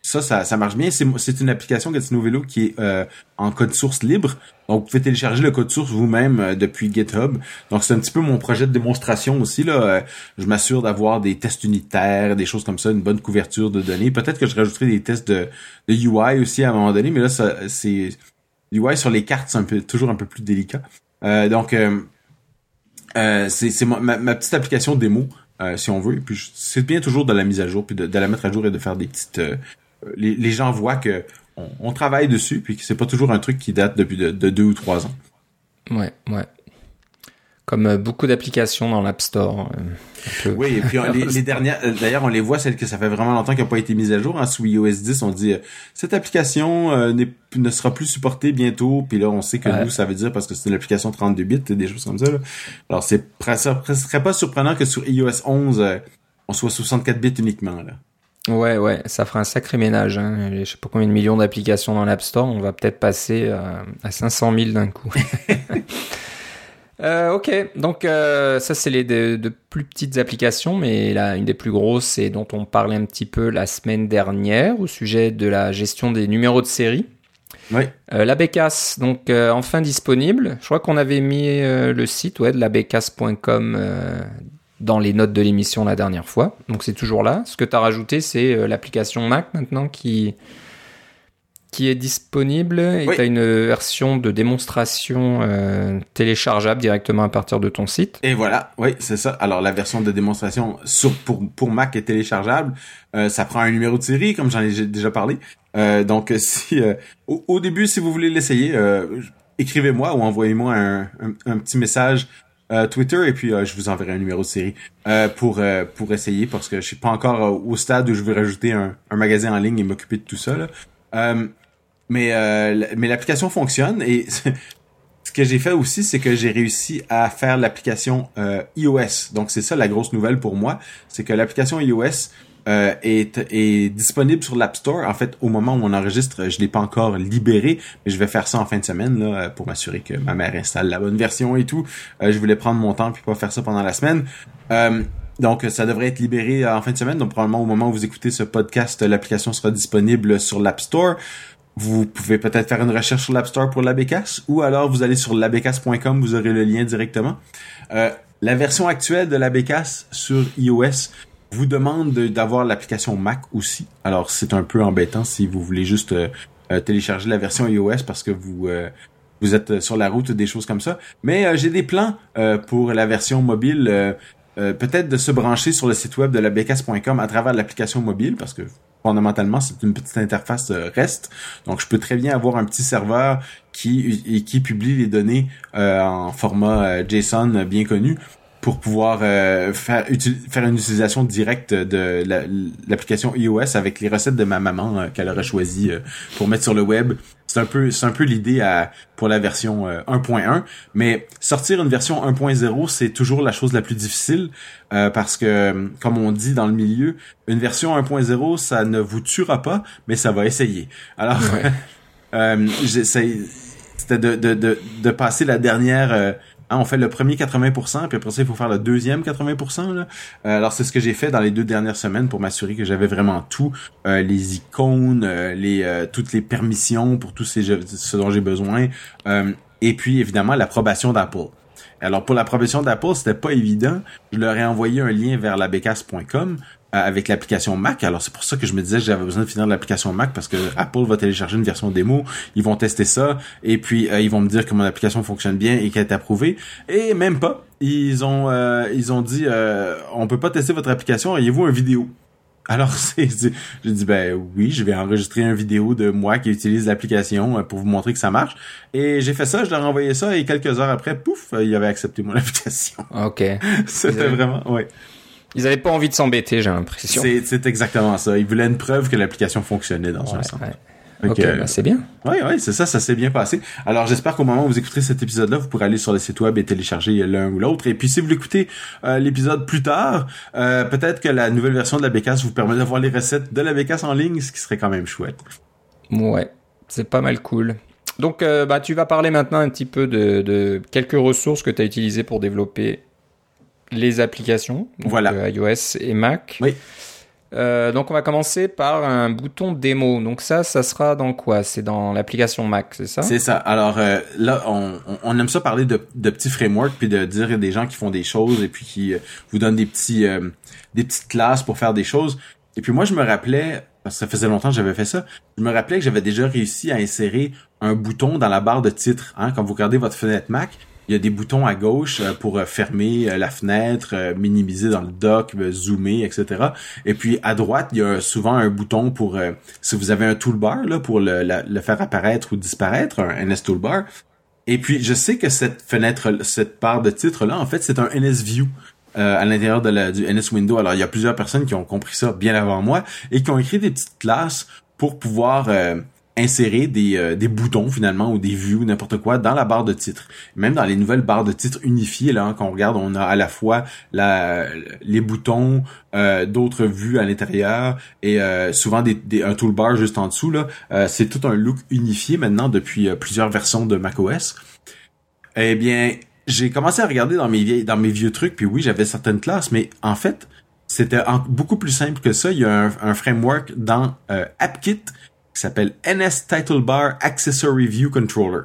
Ça, ça, ça marche bien. C'est une application Gatineau qui est euh, en code source libre. Donc, vous pouvez télécharger le code source vous-même euh, depuis GitHub. Donc, c'est un petit peu mon projet de démonstration aussi. Là. Euh, je m'assure d'avoir des tests unitaires, des choses comme ça, une bonne couverture de données. Peut-être que je rajouterai des tests de, de UI aussi à un moment donné, mais là, c'est UI sur les cartes, c'est un peu, toujours un peu plus délicat. donc, c'est ma, ma, petite application démo. si on veut. Puis c'est bien toujours de la mise à jour, puis de, de, la mettre à jour et de faire des petites les, gens voient que on, travaille dessus, puis que c'est pas toujours un truc qui date depuis de, deux ou trois ans. Ouais, ouais. Comme euh, beaucoup d'applications dans l'App Store. Euh, oui, et puis les, dernières, euh, d'ailleurs, on les voit, celles que ça fait vraiment longtemps qu'elles n'ont pas été mises à jour. Hein, sous iOS 10, on dit cette application ne sera plus supportée bientôt. Puis là, on sait que nous, ça veut dire parce que c'est une application 32 bits, des choses comme ça. Alors, c'est ça serait pas surprenant que sur iOS 11, on soit 64 bits uniquement. Là. Ouais, ouais, ça fera un sacré ménage. Hein. Je sais pas combien de millions d'applications dans l'App Store. On va peut-être passer à, à 500 000 d'un coup. euh, ok, donc euh, ça c'est les de, de, plus petites applications, mais là une des plus grosses, c'est dont on parlait un petit peu la semaine dernière au sujet de la gestion des numéros de série. Oui. Euh, la Bécasse, donc euh, enfin disponible. Je crois qu'on avait mis euh, le site ouais, de la dans les notes de l'émission la dernière fois. Donc c'est toujours là. Ce que tu as rajouté, c'est euh, l'application Mac maintenant qui, qui est disponible et tu as une version de démonstration euh, téléchargeable directement à partir de ton site. Et voilà, oui, c'est ça. Alors la version de démonstration sur, pour, pour Mac est téléchargeable. Euh, ça prend un numéro de série, comme j'en ai déjà parlé. donc si au, début, si vous voulez l'essayer, écrivez-moi ou envoyez-moi un, un, petit message euh, Twitter et puis euh, je vous enverrai un numéro de série euh, pour pour essayer parce que je suis pas encore au stade où je veux rajouter un, un magasin en ligne et m'occuper de tout ça. mais mais l'application fonctionne et ce que j'ai fait aussi c'est que j'ai réussi à faire l'application iOS. Donc c'est ça la grosse nouvelle pour moi, c'est que l'application iOS euh, est, est, disponible sur l'App Store. En fait, au moment où on enregistre, je l'ai pas encore libéré, mais je vais faire ça en fin de semaine là, pour m'assurer que ma mère installe la bonne version et tout. Euh, je voulais prendre mon temps puis pas faire ça pendant la semaine. Euh, donc, ça devrait être libéré en fin de semaine. Donc, probablement au moment où vous écoutez ce podcast, l'application sera disponible sur l'App Store. Vous pouvez peut-être faire une recherche sur l'App Store pour l'ABCAS ou alors vous allez sur labecas.com, vous aurez le lien directement. Euh, la version actuelle de l'ABCAS sur iOS vous demande d'avoir l'application Mac aussi. Alors c'est un peu embêtant si vous voulez juste euh, euh, télécharger la version iOS parce que vous euh, vous êtes sur la route des choses comme ça. Mais j'ai des plans pour la version mobile. peut-être de se brancher sur le site web de la à travers l'application mobile parce que fondamentalement, c'est une petite interface REST. Donc, je peux très bien avoir un petit serveur qui, qui publie les données en format JSON bien connu pour pouvoir euh, faire, faire une utilisation directe de l'application iOS avec les recettes de ma maman euh, qu'elle aurait choisi euh, pour mettre sur le web. C'est un peu c'est un peu l'idée pour la version 1.1, mais sortir une version 1.0, c'est toujours la chose la plus difficile parce que comme on dit dans le milieu, une version 1.0, ça ne vous tuera pas, mais ça va essayer. Alors c'était de, de, de, de passer la dernière Hein, on fait le premier 80%, puis après ça, il faut faire le deuxième 80%. Là. Euh, alors, c'est ce que j'ai fait dans les deux dernières semaines pour m'assurer que j'avais vraiment tout. Euh, les icônes, euh, toutes les permissions pour tout ces, ce dont j'ai besoin. et puis, évidemment, l'approbation d'Apple. Alors, pour l'approbation d'Apple, c'était pas évident. Je leur ai envoyé un lien vers labecas.com avec l'application Mac. Alors c'est pour ça que je me disais que j'avais besoin de finir l'application Mac parce que Apple va télécharger une version démo, ils vont tester ça et puis euh, ils vont me dire que mon application fonctionne bien et qu'elle est approuvée. Et même pas, ils ont euh, ils ont dit on peut pas tester votre application, ayez-vous une vidéo? Alors c'est j'ai dit ben oui, je vais enregistrer une vidéo de moi qui utilise l'application pour vous montrer que ça marche et j'ai fait ça, je leur ai envoyé ça et quelques heures après, pouf, il avait accepté mon application. OK. C'était vraiment ouais. Ils n'avaient pas envie de s'embêter, j'ai l'impression. C'est exactement ça. Ils voulaient une preuve que l'application fonctionnait dans un sens. ok, ben, c'est bien. Oui, oui, c'est ça, ça s'est bien passé. Alors j'espère qu'au moment où vous écouterez cet épisode-là, vous pourrez aller sur le site web et télécharger l'un ou l'autre. Et puis si vous l'écoutez euh, l'épisode plus tard, euh, peut-être que la nouvelle version de la bécasse vous permet d'avoir les recettes de la bécasse en ligne, ce qui serait quand même chouette. Ouais, c'est pas mal cool. Donc euh, bah, tu vas parler maintenant un petit peu de, de quelques ressources que tu as utilisées pour développer les applications, voilà. Euh, iOS et Mac. Oui. Euh, donc on va commencer par un bouton démo. Donc ça, ça sera dans quoi? C'est dans l'application Mac, c'est ça? C'est ça. Alors euh, là, on, on, aime ça parler de, de petits frameworks puis de dire des gens qui font des choses et puis qui vous donnent des petits des petites classes pour faire des choses. Et puis moi, je me rappelais parce que ça faisait longtemps que j'avais fait ça. Je me rappelais que j'avais déjà réussi à insérer un bouton dans la barre de titre. Hein, quand vous regardez votre fenêtre Mac, il y a des boutons à gauche euh, pour euh, fermer euh, la fenêtre, minimiser dans le dock, zoomer, etc. Et puis à droite, il y a souvent un bouton pour si vous avez un toolbar là pour le, le faire apparaître ou disparaître, un NS toolbar. Et puis je sais que cette fenêtre, cette barre de titre là, en fait, c'est un NS View. à l'intérieur de la, du NS Window. Alors, il y a plusieurs personnes qui ont compris ça bien avant moi et qui ont écrit des petites classes pour pouvoir insérer des, euh, des boutons finalement ou des vues ou n'importe quoi dans la barre de titre. Même dans les nouvelles barres de titre unifiées, là, hein, quand on regarde, on a à la fois les boutons, euh, d'autres vues à l'intérieur et euh, souvent des, un toolbar juste en dessous. Là, c'est tout un look unifié maintenant depuis plusieurs versions de macOS. Eh bien, j'ai commencé à regarder dans mes vieilles, dans mes vieux trucs, puis oui, j'avais certaines classes, mais en fait, c'était beaucoup plus simple que ça. Il y a un framework dans AppKit qui s'appelle NS Title Bar Accessory View Controller,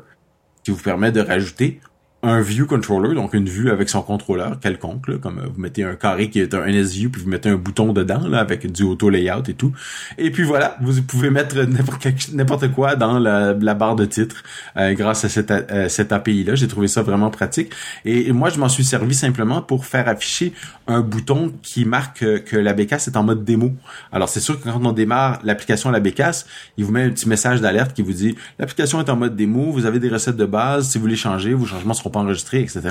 qui vous permet de rajouter un view controller, donc une vue avec son contrôleur quelconque, là, comme euh, vous mettez un carré qui est un NSView, puis vous mettez un bouton dedans, là, avec du auto layout et tout. Et puis voilà, vous pouvez mettre n'importe quoi dans la, barre de titre euh, grâce à cette, euh, cette API-là. J'ai trouvé ça vraiment pratique. Et, moi, je m'en suis servi simplement pour faire afficher un bouton qui marque que, la bécasse est en mode démo. Alors c'est sûr que quand on démarre l'application à la bécasse, il vous met un petit message d'alerte qui vous dit l'application est en mode démo, vous avez des recettes de base, si vous les changez, vos changements seront pas etc.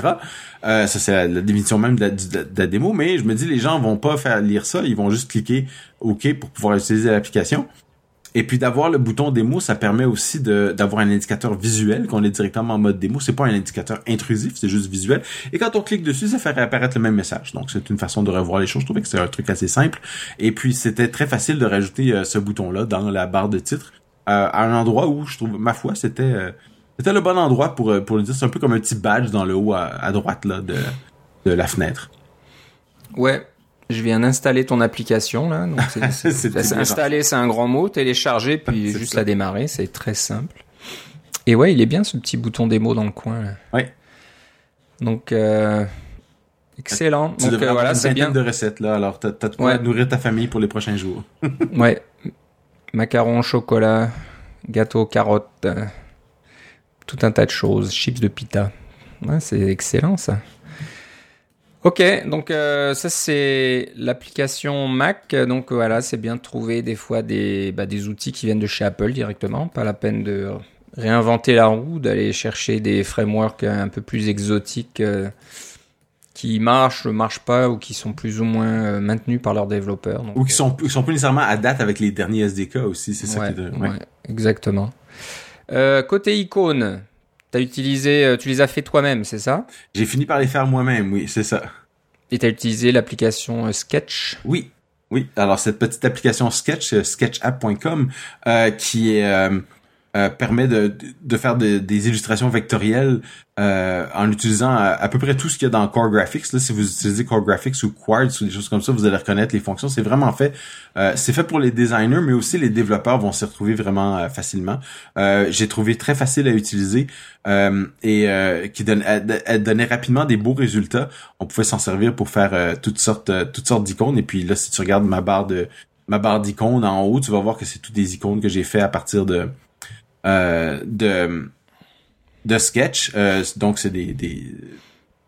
Euh, ça, c'est la, définition même de la, démo, mais je me dis, les gens vont pas faire lire ça, ils vont juste cliquer OK pour pouvoir utiliser l'application. Et puis d'avoir le bouton démo, ça permet aussi d'avoir un indicateur visuel qu'on est directement en mode démo. C'est pas un indicateur intrusif, c'est juste visuel. Et quand on clique dessus, ça fait apparaître le même message. Donc c'est une façon de revoir les choses. Je trouvais que c'est un truc assez simple. Et puis c'était très facile de rajouter euh, ce bouton-là dans la barre de titre euh, à un endroit où je trouve, ma foi, c'était c'était le bon endroit pour, euh, pour le dire. C'est un peu comme un petit badge dans le haut à, droite là, de, de la fenêtre. Ouais, je viens d'installer ton application là. Donc c'est, installer, c'est un grand mot. Télécharger puis juste la démarrer, c'est très simple. Et ouais, il est bien ce petit bouton démo dans le coin. Là. Ouais. Donc euh, excellent. Tu Donc euh, voilà, c'est bien de recettes là. Alors t'as, t'as de quoi nourrir ta famille pour les prochains jours. ouais. Macarons, chocolat, gâteau, carottes. Euh, tout un tas de choses, chips de pita. c'est excellent ça. Ok, donc euh, ça c'est l'application Mac. Donc voilà, c'est bien de trouver des fois des, bah, des outils qui viennent de chez Apple directement. Pas la peine de réinventer la roue, d'aller chercher des frameworks un peu plus exotiques euh, qui marchent, ne marchent pas ou qui sont plus ou moins euh, maintenus par leurs développeurs. ou qui sont, qui sont pas nécessairement à date avec les derniers SDK aussi, c'est ça ouais, qui est... ouais. exactement. Côté icônes, T'as utilisé, tu les as fait toi-même, c'est ça? J'ai fini par les faire moi-même, oui, c'est ça. Et t'as utilisé l'application Sketch? Oui, oui. Alors cette petite application Sketch, sketchapp.com, euh, qui est euh, euh, permet de, de faire de, des illustrations vectorielles euh, en utilisant à, à, peu près tout ce qu'il y a dans Core Graphics. Là, si vous utilisez Core Graphics ou Quartz ou des choses comme ça, vous allez reconnaître les fonctions. C'est vraiment fait. Euh, c'est fait pour les designers, mais aussi les développeurs vont s'y retrouver vraiment euh, facilement. Euh, j'ai trouvé très facile à utiliser et qui donne, elle, elle, donnait rapidement des beaux résultats. On pouvait s'en servir pour faire toutes sortes toutes sortes d'icônes. Et puis là, si tu regardes ma barre de ma barre d'icônes en haut, tu vas voir que c'est toutes des icônes que j'ai fait à partir de euh, de de sketch. Euh, donc c'est des, des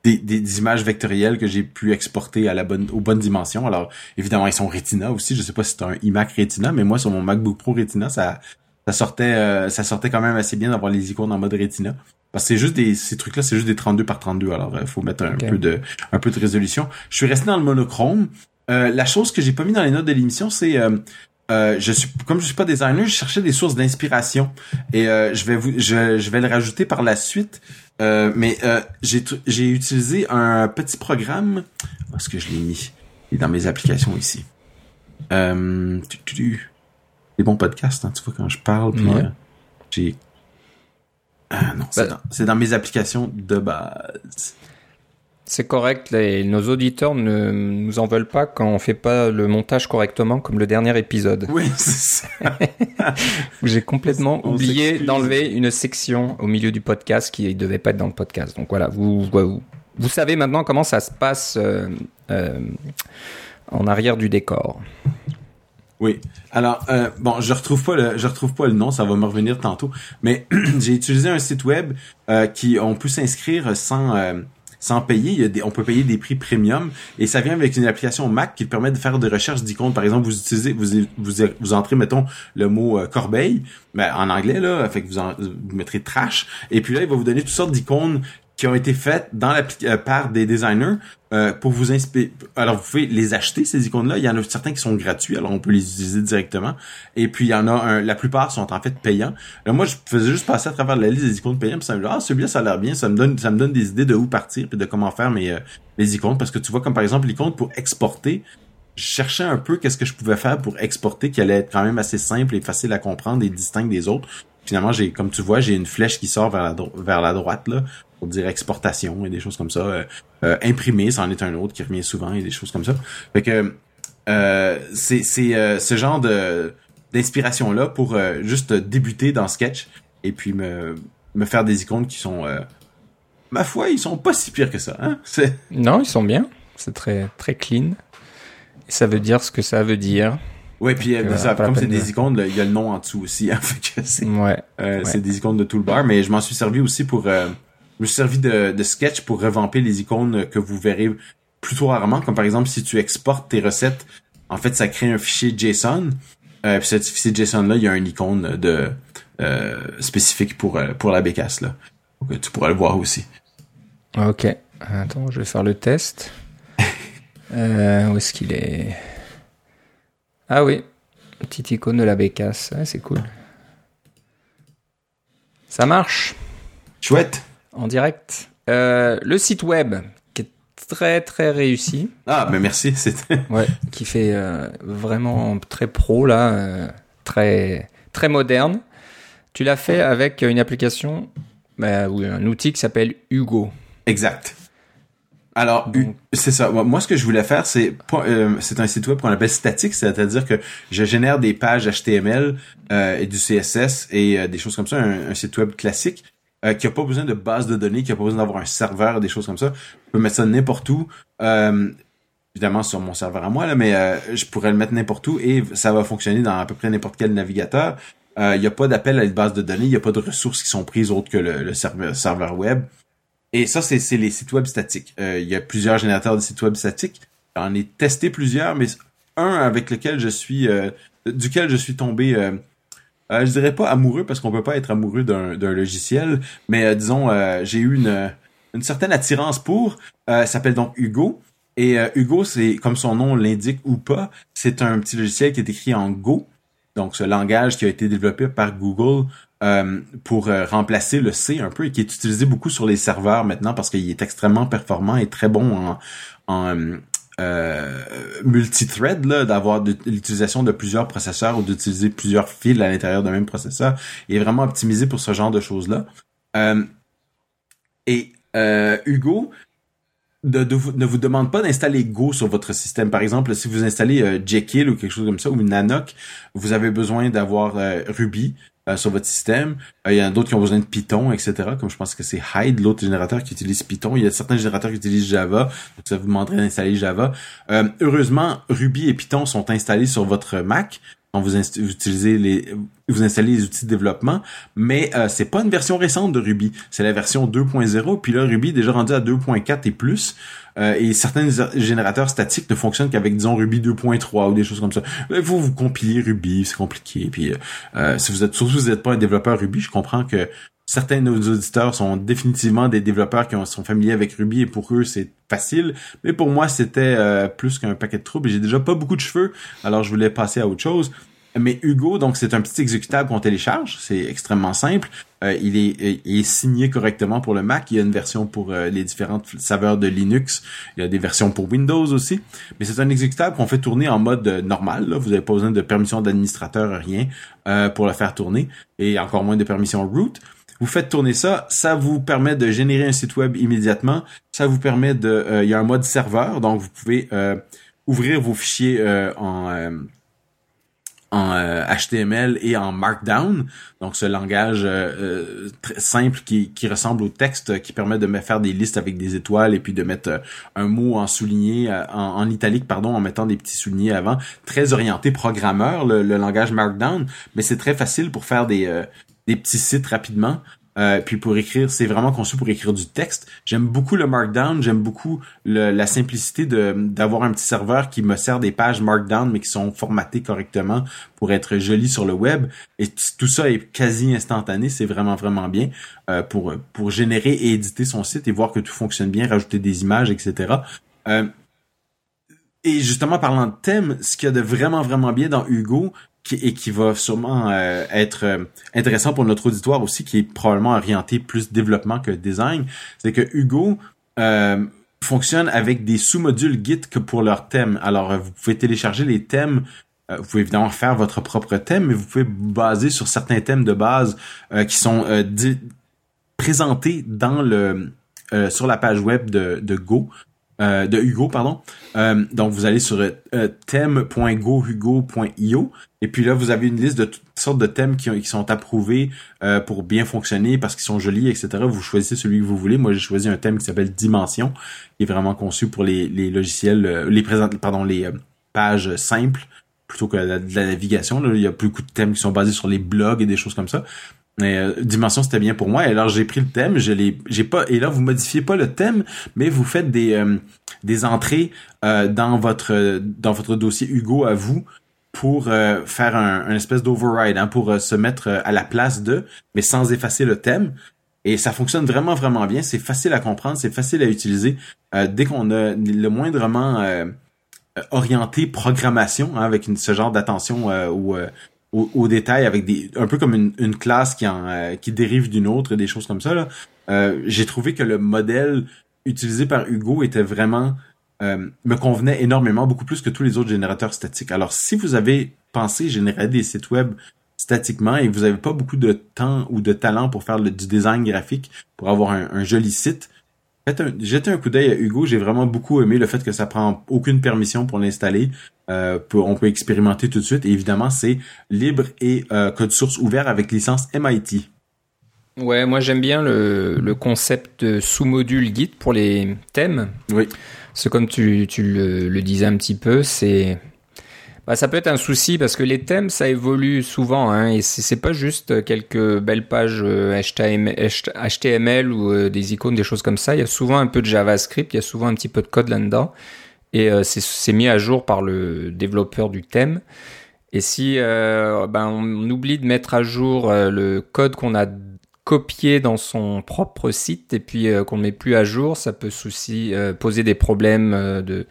des, des, images vectorielles que j'ai pu exporter à la bonne aux bonnes dimensions. Alors évidemment ils sont Retina aussi. Je sais pas si c'est un iMac Retina, mais moi sur mon MacBook Pro Retina ça ça sortait euh, ça sortait quand même assez bien d'avoir les icônes en mode Retina. Parce que c'est juste des ces trucs là c'est juste des 32 par 32 alors il faut mettre un okay. peu de un peu de résolution. Je suis resté dans le monochrome. la chose que j'ai pas mis dans les notes de l'émission c'est euh, je suis comme je suis pas designer, je cherchais des sources d'inspiration et euh, je vais vous je, je, vais le rajouter par la suite. Euh, mais euh, j'ai j'ai utilisé un petit programme. Est-ce que je l'ai mis? Il est dans mes applications ici. Euh, tu, tu, tu. Les bons podcasts, hein, tu vois quand je parle. Puis, ouais. j'ai ah non, c'est bah, dans, dans mes applications de base. C'est correct, les, nos auditeurs ne nous en veulent pas quand on fait pas le montage correctement comme le dernier épisode. Oui, c'est ça. J'ai complètement on oublié d'enlever une section au milieu du podcast qui devait pas être dans le podcast. Donc voilà, vous, vous, vous savez maintenant comment ça se passe euh, euh, en arrière du décor. Oui. Alors euh, bon, je retrouve pas le je retrouve pas le nom, ça va me revenir tantôt. Mais j'ai utilisé un site web euh, qui on peut s'inscrire sans euh, sans payer. Il y a des, on peut payer des prix premium et ça vient avec une application Mac qui permet de faire des recherches d'icônes. Par exemple, vous utilisez, vous, vous, vous entrez, mettons, le mot euh, corbeille, ben, en anglais, là, fait que vous, en, vous mettrez trash. Et puis là, il va vous donner toutes sortes d'icônes qui ont été faites dans euh, par des designers euh, pour vous inspirer. Alors vous pouvez les acheter ces icônes-là. Il y en a certains qui sont gratuits, alors on peut les utiliser directement. Et puis il y en a un, la plupart sont en fait payants. Alors moi je faisais juste passer à travers la liste des icônes payantes, puis ça me dit ah celui-là ça a l'air bien, ça me donne ça me donne des idées de où partir puis de comment faire mes euh, les icônes parce que tu vois comme par exemple l'icône pour exporter. Je cherchais un peu qu'est-ce que je pouvais faire pour exporter qui allait être quand même assez simple et facile à comprendre et distinct des autres. Finalement, j'ai comme tu vois, j'ai une flèche qui sort vers la, vers la droite là pour dire exportation et des choses comme ça. Euh, euh, imprimer, c'en est un autre qui revient souvent et des choses comme ça. Fait que euh, c'est euh, ce genre de d'inspiration là pour euh, juste débuter dans Sketch et puis me me faire des icônes qui sont ma foi, ils sont pas si pires que ça. Hein? Non, ils sont bien. C'est très très clean. Et ça veut dire ce que ça veut dire. Ouais, puis euh, ça, comme c'est des icônes, il y a le nom en dessous aussi. Hein, fait que c'est ouais, euh, ouais. des icônes de toolbar, mais je m'en suis servi aussi pour euh, me suis servi de, de sketch pour revamper les icônes que vous verrez plutôt rarement, comme par exemple si tu exportes tes recettes, en fait ça crée un fichier JSON. Euh, puis ce fichier JSON là, il y a une icône de euh, spécifique pour pour la bécasse là. Donc tu pourras le voir aussi. Ok. Attends, je vais faire le test. euh, où est-ce qu'il est? Ah oui, petite icône de la bécasse, ouais, c'est cool. Ça marche. Chouette. En direct. Euh, le site web qui est très très réussi. Ah, mais merci. C'était. ouais, qui fait euh, vraiment très pro là, euh, très très moderne. Tu l'as fait avec une application bah, ou un outil qui s'appelle Hugo. Exact. Alors, c'est ça. Moi, ce que je voulais faire, c'est euh, c'est un site web qu'on appelle statique, c'est-à-dire que je génère des pages HTML euh, et du CSS et euh, des choses comme ça, un, un site web classique euh, qui a pas besoin de base de données, qui a pas besoin d'avoir un serveur, des choses comme ça. Je peux mettre ça n'importe où. Euh, évidemment sur mon serveur à moi là, mais je pourrais le mettre n'importe où et ça va fonctionner dans à peu près n'importe quel navigateur. Il n'y a pas d'appel à une base de données, il n'y a pas de ressources qui sont prises autres que le, le serveur, serveur web. Et ça, c'est les sites web statiques. Euh, il y a plusieurs générateurs de sites web statiques. J'en ai testé plusieurs, mais un avec lequel je suis, euh, duquel je suis tombé, euh, je dirais pas amoureux parce qu'on peut pas être amoureux d'un logiciel, mais disons, j'ai eu une, une certaine attirance pour. s'appelle donc Hugo. Et Hugo, c'est comme son nom l'indique ou pas, c'est un petit logiciel qui est écrit en Go. Donc, ce langage qui a été développé par Google euh, pour euh, remplacer le C un peu et qui est utilisé beaucoup sur les serveurs maintenant parce qu'il est extrêmement performant et très bon en, en euh, multithread là d'avoir l'utilisation de plusieurs processeurs ou d'utiliser plusieurs fils à l'intérieur d'un même processeur est vraiment optimisé pour ce genre de choses là euh, et Hugo de, vous, ne vous demande pas d'installer Go sur votre système. Par exemple, si vous installez Jekyll ou quelque chose comme ça, ou Nanoc, vous avez besoin d'avoir Ruby, euh, sur votre système. Euh, il y en a d'autres qui ont besoin de Python, etc. Comme je pense que c'est Hyde, l'autre générateur qui utilise Python. Il y a certains générateurs qui utilisent Java, donc ça vous demanderait d'installer Java. Euh, heureusement, Ruby et Python sont installés sur votre Mac. Quand vous, utilisez les, vous installez les outils de développement, mais euh, c'est pas une version récente de Ruby. C'est la version 2.0, puis là Ruby est déjà rendu à 2.4 et plus. Euh, et certains générateurs statiques ne fonctionnent qu'avec disons Ruby 2.3 ou des choses comme ça. Faut vous compiler Ruby, c'est compliqué. Puis euh, si vous êtes surtout si vous n'êtes pas un développeur Ruby, je comprends que certains de nos auditeurs sont définitivement des développeurs qui sont familiers avec Ruby et pour eux c'est facile. Mais pour moi c'était euh, plus qu'un paquet de troubles. J'ai déjà pas beaucoup de cheveux, alors je voulais passer à autre chose. Mais Hugo, donc c'est un petit exécutable qu'on télécharge, c'est extrêmement simple. Euh, il, est, il, est, signé correctement pour le Mac. Il y a une version pour euh, les différentes saveurs de Linux. Il y a des versions pour Windows aussi. Mais c'est un exécutable qu'on fait tourner en mode euh, normal. Là. Vous n'avez pas besoin de permission d'administrateur, rien pour le faire tourner. Et encore moins de permission root. Vous faites tourner ça, ça vous permet de générer un site web immédiatement. Ça vous permet de, il y a un mode serveur, donc vous pouvez ouvrir vos fichiers en en HTML euh, et en Markdown, donc ce langage euh, euh, très simple qui, qui, ressemble au texte, qui permet de faire des listes avec des étoiles et puis de mettre un mot en souligné, en, en, italique pardon, en mettant des petits soulignés avant. Très orienté programmeur le, le langage Markdown, mais c'est très facile pour faire des des petits sites rapidement. Euh, puis pour écrire, c'est vraiment conçu pour écrire du texte. J'aime beaucoup le Markdown, j'aime beaucoup la simplicité d'avoir un petit serveur qui me sert des pages Markdown mais qui sont formatées correctement pour être jolies sur le web. Et tout ça est quasi instantané, c'est vraiment vraiment bien euh, pour pour générer et éditer son site et voir que tout fonctionne bien, rajouter des images, etc. Euh, et justement, parlant de thème, ce qu'il y a de vraiment, vraiment bien dans Hugo, qui, et qui va sûrement euh, être euh, intéressant pour notre auditoire aussi, qui est probablement orienté plus développement que design, c'est que Hugo euh, fonctionne avec des sous-modules Git que pour leur thème. Alors, vous pouvez télécharger les thèmes vous pouvez évidemment faire votre propre thème, mais vous pouvez baser sur certains thèmes de base qui sont présentés dans le sur la page web de, de Go. De Hugo, pardon. donc vous allez sur thème.gohugo.io et puis là, vous avez une liste de toutes sortes de thèmes qui, sont approuvés euh, pour bien fonctionner parce qu'ils sont jolis, etc. Vous choisissez celui que vous voulez. Moi, j'ai choisi un thème qui s'appelle Dimension, qui est vraiment conçu pour les, les logiciels, euh, les présent, pardon, les euh, pages simples plutôt que la, navigation. Il y a beaucoup de thèmes qui sont basés sur les blogs et des choses comme ça. Mais dimension c'était bien pour moi. Et alors j'ai pris le thème, je l'ai, j'ai pas. Et là vous modifiez pas le thème, mais vous faites des des entrées dans votre dans votre dossier Hugo à vous pour euh, faire un, espèce d'override, hein, pour euh, se mettre euh, à la place de, mais sans effacer le thème. Et ça fonctionne vraiment, vraiment bien. C'est facile à comprendre, c'est facile à utiliser. dès qu'on a le moindrement orienté programmation, hein, avec une, ce genre d'attention au, détail, avec des un peu comme une, une classe qui, en, qui dérive d'une autre, des choses comme ça. Là. J'ai trouvé que le modèle utilisé par Hugo était vraiment euh, me convenait énormément, beaucoup plus que tous les autres générateurs statiques. Alors, si vous avez pensé générer des sites web statiquement et vous n'avez pas beaucoup de temps ou de talent pour faire du design graphique, pour avoir un, joli site, jetez un coup d'œil à Hugo. J'ai vraiment beaucoup aimé le fait que ça prend aucune permission pour l'installer. Euh, on peut expérimenter tout de suite. Et évidemment, c'est libre et euh, code source ouvert avec licence MIT. Ouais, moi j'aime bien le, le concept de sous-module Git pour les thèmes. Oui. C'est comme tu, tu le, disais un petit peu, c'est Bah, ça peut être un souci parce que les thèmes, ça évolue souvent, hein, et c'est pas juste quelques belles pages HTML, ou des icônes, des choses comme ça. Il y a souvent un peu de JavaScript, il y a souvent un petit peu de code là-dedans, et c'est mis à jour par le développeur du thème. Et si euh, ben, on oublie de mettre à jour euh, le code qu'on a copié dans son propre site et puis euh, qu'on ne met plus à jour, ça peut souci, poser des problèmes de,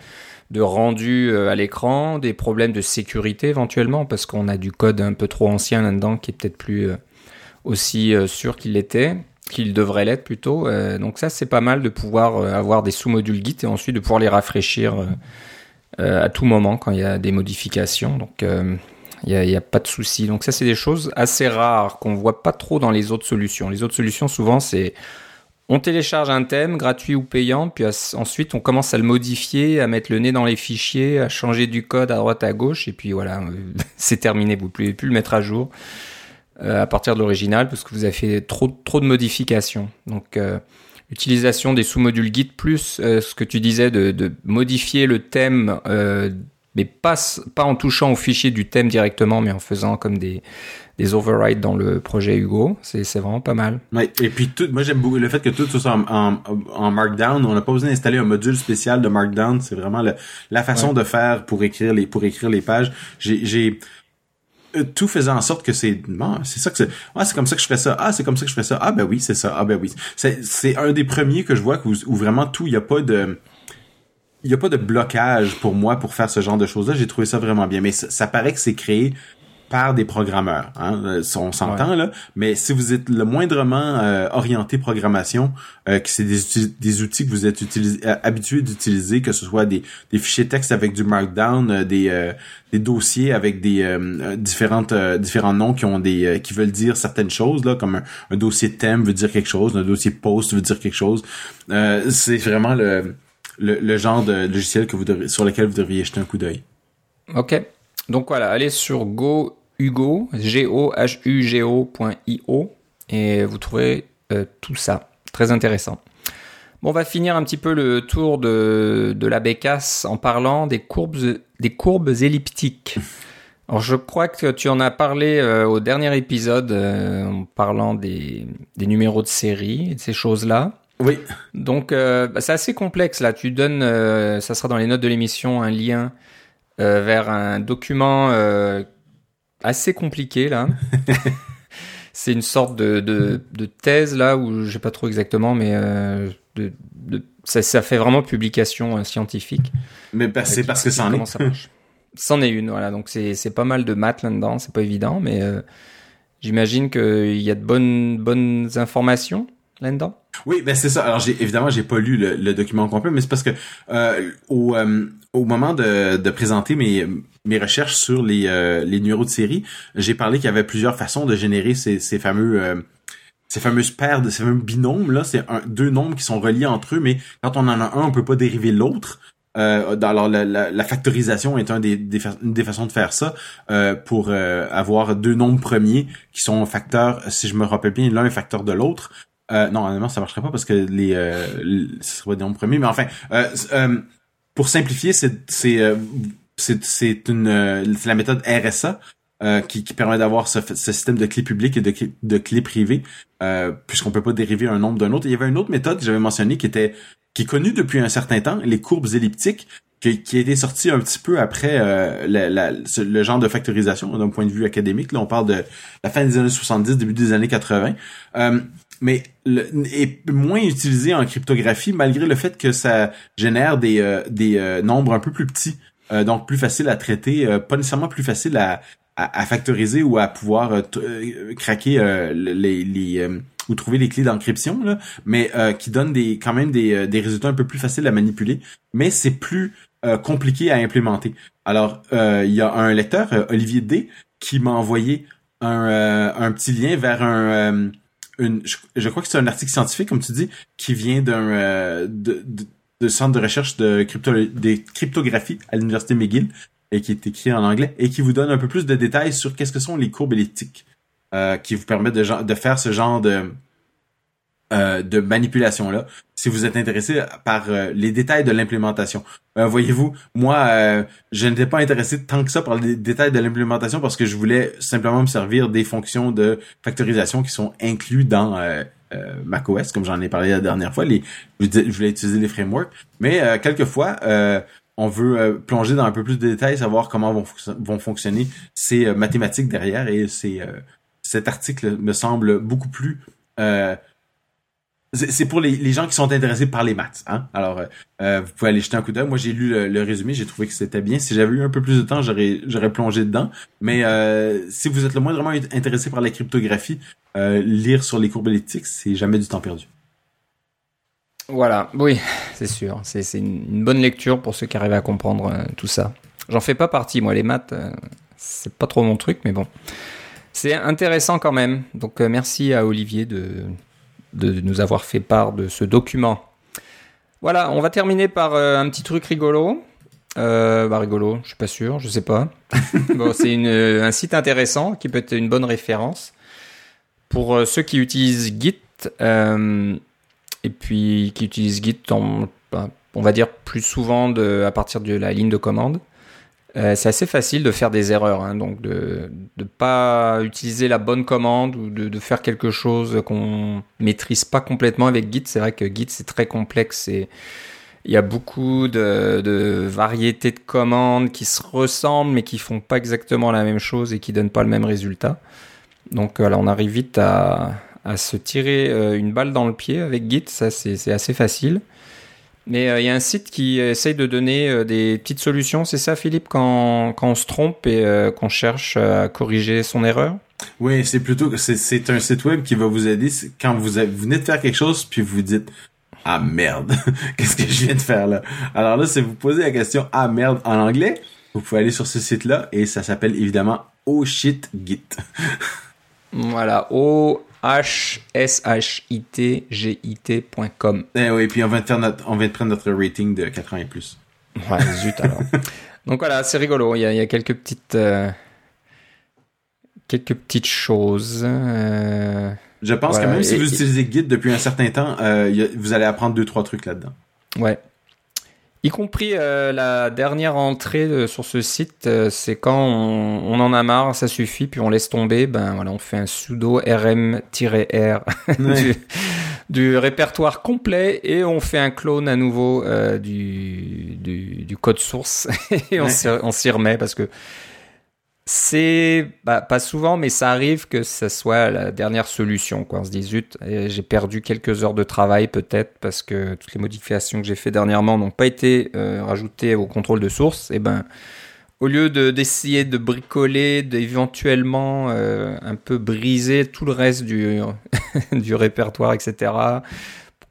de rendu à l'écran, des problèmes de sécurité éventuellement parce qu'on a du code un peu trop ancien là-dedans qui est peut-être plus aussi sûr qu'il l'était qu'il devrait l'être plutôt. donc ça, c'est pas mal de pouvoir avoir des sous-modules Git et ensuite de pouvoir les rafraîchir à tout moment quand il y a des modifications. Donc il n'y a, pas de souci. Donc ça, c'est des choses assez rares qu'on voit pas trop dans les autres solutions. Les autres solutions, souvent, c'est on télécharge un thème, gratuit ou payant, puis ensuite on commence à le modifier, à mettre le nez dans les fichiers, à changer du code à droite à gauche, et puis voilà, c'est terminé. Vous ne pouvez plus le mettre à jour euh, à partir de l'original parce que vous avez fait trop, de modifications. Donc euh, utilisation des sous-modules Git plus euh, ce que tu disais de, modifier le thème mais pas en touchant au fichier du thème directement, mais en faisant comme des, des overrides dans le projet Hugo. C'est, c'est vraiment pas mal. Ouais, et puis tout, moi j'aime beaucoup le fait que tout soit en, en, Markdown. On n'a pas besoin d'installer un module spécial de Markdown. C'est vraiment la façon de faire pour écrire les, pour écrire les pages. J'ai, euh, tout faisait en sorte que c'est bon, c'est ça que c'est ah c'est comme ça que je ferais ça ah c'est comme ça que je ferais ça ah ben oui c'est ça ah ben oui c'est c'est un des premiers que je vois où, où vraiment tout il y a pas de il n'y a pas de blocage pour moi pour faire ce genre de choses-là. J'ai trouvé ça vraiment bien. Mais ça, paraît que c'est créé par des programmeurs. Hein? Euh, on s'entend là. Mais si vous êtes le moindrement euh, orienté programmation, euh, que c'est des, des, outils que vous êtes euh, habitués d'utiliser, que ce soit des, des, fichiers texte avec du markdown, des, des dossiers avec des différentes différents noms qui ont des qui veulent dire certaines choses là, comme un, un, dossier thème veut dire quelque chose, un dossier post veut dire quelque chose. c'est vraiment le le, genre de logiciel que vous sur lequel vous devriez jeter un coup d'œil. Ok. Donc voilà, allez sur Go Hugo, G-O-H-U-G-O.io et vous trouverez euh, tout ça. Très intéressant. Bon, on va finir un petit peu le tour de, de la bécasse en parlant des courbes, des courbes elliptiques. Alors, je crois que tu en as parlé euh, au dernier épisode euh, en parlant des, des numéros de série et de ces choses-là. Oui. Donc euh, bah, c'est assez complexe là. Tu donnes, ça sera dans les notes de l'émission, un lien vers un document assez compliqué là. c'est une sorte de, de, thèse là où je sais pas trop exactement, mais de, ça, ça, fait vraiment publication scientifique. Mais c'est parce que ça en est. C'en est une, voilà. Donc c'est pas mal de maths là-dedans, c'est pas évident, mais j'imagine qu'il y a de bonnes bonnes informations là-dedans. Oui, ben c'est ça. Alors j'ai évidemment j'ai pas lu le, document complet, mais c'est parce que euh, au, euh, au moment de, de présenter mes, mes recherches sur les, euh, les numéros de série, j'ai parlé qu'il y avait plusieurs façons de générer ces, ces fameux ces fameuses paires de ces fameux binômes là. C'est deux nombres qui sont reliés entre eux, mais quand on en a un, on peut pas dériver l'autre. Euh, alors la, la, factorisation est un des, des, une des façons de faire ça pour avoir deux nombres premiers qui sont facteurs, si je me rappelle bien, l'un est facteur de l'autre. Euh, non, honnêtement, ça marcherait pas parce que les, euh, ce serait des nombres premiers. Mais enfin, euh, euh pour simplifier, c'est c'est euh, c'est la méthode RSA qui, qui permet d'avoir ce, ce, système de clés publiques et de, de clés privées, puisqu'on peut pas dériver un nombre d'un autre. il y avait une autre méthode que j'avais mentionnée qui était qui est connue depuis un certain temps, les courbes elliptiques, qui, qui a été sortie un petit peu après le, le genre de factorisation d'un point de vue académique. Là, on parle de la fin des années 70, début des années 80 mais est moins utilisé en cryptographie malgré le fait que ça génère des, euh, des euh, nombres un peu plus petits, euh, donc plus facile à traiter, pas nécessairement plus facile à, à, factoriser ou à pouvoir craquer les, les ou trouver les clés d'encryption, mais qui donne des quand même des, des résultats un peu plus faciles à manipuler, mais c'est plus compliqué à implémenter. Alors, il y a un lecteur, Olivier D, qui m'a envoyé un, un petit lien vers un je, crois que c'est un article scientifique, comme tu dis, qui vient d'un euh, de, centre de recherche de crypto, des cryptographies à l'université McGill et qui est écrit en anglais et qui vous donne un peu plus de détails sur qu'est-ce que sont les courbes elliptiques euh, qui vous permettent de, de faire ce genre de euh, de manipulation là. Si vous êtes intéressé par les détails de l'implémentation. Voyez-vous, moi, je n'étais pas intéressé tant que ça par les détails de l'implémentation parce que je voulais simplement me servir des fonctions de factorisation qui sont inclus dans macOS, comme j'en ai parlé la dernière fois. Je voulais utiliser les frameworks, mais quelquefois, on veut euh, plonger dans un peu plus de détails, savoir comment vont, fonctionner ces euh, mathématiques derrière. Et euh, cet article me semble beaucoup plus c'est pour les, gens qui sont intéressés par les maths. Hein? Alors, vous pouvez aller jeter un coup d'œil. Moi, j'ai lu le, résumé, j'ai trouvé que c'était bien. Si j'avais eu un peu plus de temps, j'aurais plongé dedans. Mais si vous êtes le moindrement intéressé par la cryptographie, lire sur les courbes elliptiques, c'est jamais du temps perdu. Voilà, oui, c'est sûr. C'est une bonne lecture pour ceux qui arrivent à comprendre euh, tout ça. J'en fais pas partie, moi, les maths, euh, c'est pas trop mon truc, mais bon. C'est intéressant quand même. Donc, euh, merci à Olivier de, de nous avoir fait part de ce document. Voilà, on va terminer par un petit truc rigolo. bah rigolo, je suis pas sûr, je sais pas. bon, c'est un site intéressant qui peut être une bonne référence pour ceux qui utilisent Git et puis qui utilise Git ben, on va dire plus souvent de, à partir de la ligne de commande. Euh, c'est assez facile de faire des erreurs, hein, donc de ne pas utiliser la bonne commande ou de, faire quelque chose qu'on maîtrise pas complètement avec Git. C'est vrai que Git c'est très complexe et il y a beaucoup de, variétés de commandes qui se ressemblent mais qui font pas exactement la même chose et qui donnent pas le même résultat. Donc voilà, on arrive vite à, à se tirer euh, une balle dans le pied avec Git, ça c'est assez facile. Mais euh, il y a un site qui essaye de donner euh, des petites solutions, c'est ça Philippe, quand, quand on se trompe et qu'on cherche à corriger son erreur? Oui, c'est plutôt c'est un site web qui va vous aider. Quand vous, venez de faire quelque chose puis vous dites ah merde, qu'est-ce que je viens de faire là Alors là, si vous posez la question ah merde en anglais, vous pouvez aller sur ce site-là et ça s'appelle évidemment Oh shit Git. voilà, O H-S-H-I-T-G-I-T.com. Eh oui, puis on vient, de faire notre, on prendre notre rating de 80 et plus. Ouais, zut alors. Donc voilà, c'est rigolo. Il y, a, il y a, quelques petites, euh, quelques petites choses. Euh, Je pense que même si vous utilisez Git depuis un certain temps, euh, vous allez apprendre deux trois trucs là-dedans. Ouais. Y compris euh, la dernière entrée euh, sur ce site, euh, c'est quand on, en a marre, ça suffit, puis on laisse tomber, ben voilà, on fait un sudo rm-r du, répertoire complet et on fait un clone à nouveau du, du, code source et on s'y remet parce que c'est bah, pas souvent, mais ça arrive que ça soit la dernière solution. Quoi. On se dit zut, j'ai perdu quelques heures de travail peut-être parce que toutes les modifications que j'ai fait dernièrement n'ont pas été euh, rajoutées au contrôle de source. Et ben, au lieu d'essayer de, bricoler, d'éventuellement euh, un peu briser tout le reste du, du répertoire, etc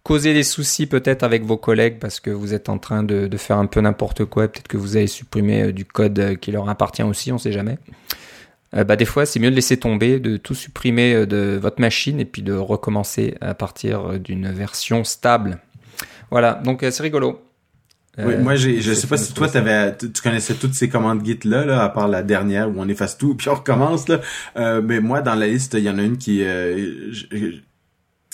causer des soucis peut-être avec vos collègues parce que vous êtes en train de, de faire un peu n'importe quoi. Peut-être que vous avez supprimé euh, du code euh, qui leur appartient aussi, on sait jamais. Euh, bah, des fois, c'est mieux de laisser tomber, de tout supprimer de votre machine et puis de recommencer à partir d'une version stable. Voilà, donc c'est rigolo. Oui, moi, j'ai, je sais pas si toi, avais, tu connaissais toutes ces commandes Git là, là, à part la dernière où on efface tout puis on recommence là. mais moi, dans la liste, il y en a une qui,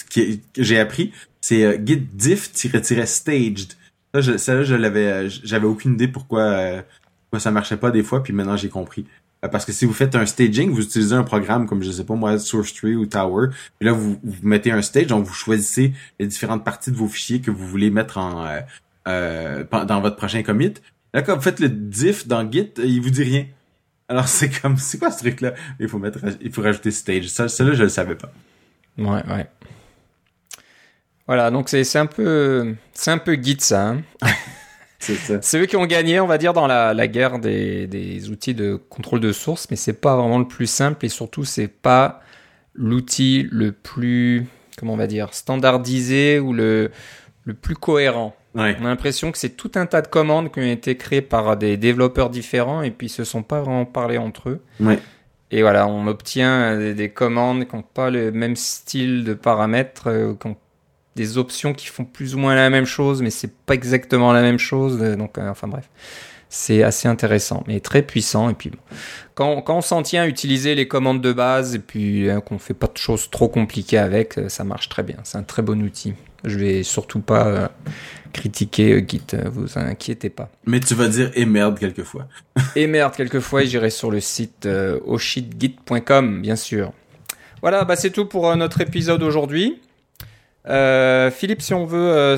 qui j'ai appris, c'est euh, git diff-staged. Ça, je, ça, je l'avais, euh, j'avais aucune idée pourquoi, euh, pourquoi ça marchait pas des fois, puis maintenant j'ai compris. Parce que si vous faites un staging, vous utilisez un programme comme, je sais pas moi, SourceTree ou Tower, puis là, vous, vous mettez un stage, donc vous choisissez les différentes parties de vos fichiers que vous voulez mettre en euh, dans votre prochain commit. Là, quand vous faites le diff dans Git, il vous dit rien. Alors, c'est comme, c'est quoi ce truc-là? Il faut mettre, il faut rajouter stage. Ça, ça là, je le savais pas. Ouais, ouais. Voilà, donc c'est un peu c'est un peu Git ça. Hein. c'est eux qui ont gagné, on va dire, dans la, la guerre des, des, outils de contrôle de source, mais c'est pas vraiment le plus simple et surtout c'est pas l'outil le plus comment on va dire standardisé ou le le plus cohérent. On a l'impression que c'est tout un tas de commandes qui ont été créées par des développeurs différents et puis ils se sont pas vraiment parlé entre eux. Ouais. Et voilà, on obtient des, des commandes qui n'ont pas le même style de paramètres, euh, qui n'ont des options qui font plus ou moins la même chose, mais c'est pas exactement la même chose. Euh, donc, euh, enfin bref, c'est assez intéressant, mais très puissant. Et puis, quand, quand on s'en tient à utiliser les commandes de base et puis hein, qu'on fait pas de choses trop compliquées avec, ça marche très bien. C'est un très bon outil. Je vais surtout pas euh, critiquer euh, Git, vous inquiétez pas. Mais tu vas dire et merde quelquefois. et merde quelquefois, et j'irai sur le site oshitgit.com, bien sûr. Voilà, bah c'est tout pour notre épisode aujourd'hui. Philippe, si on veut,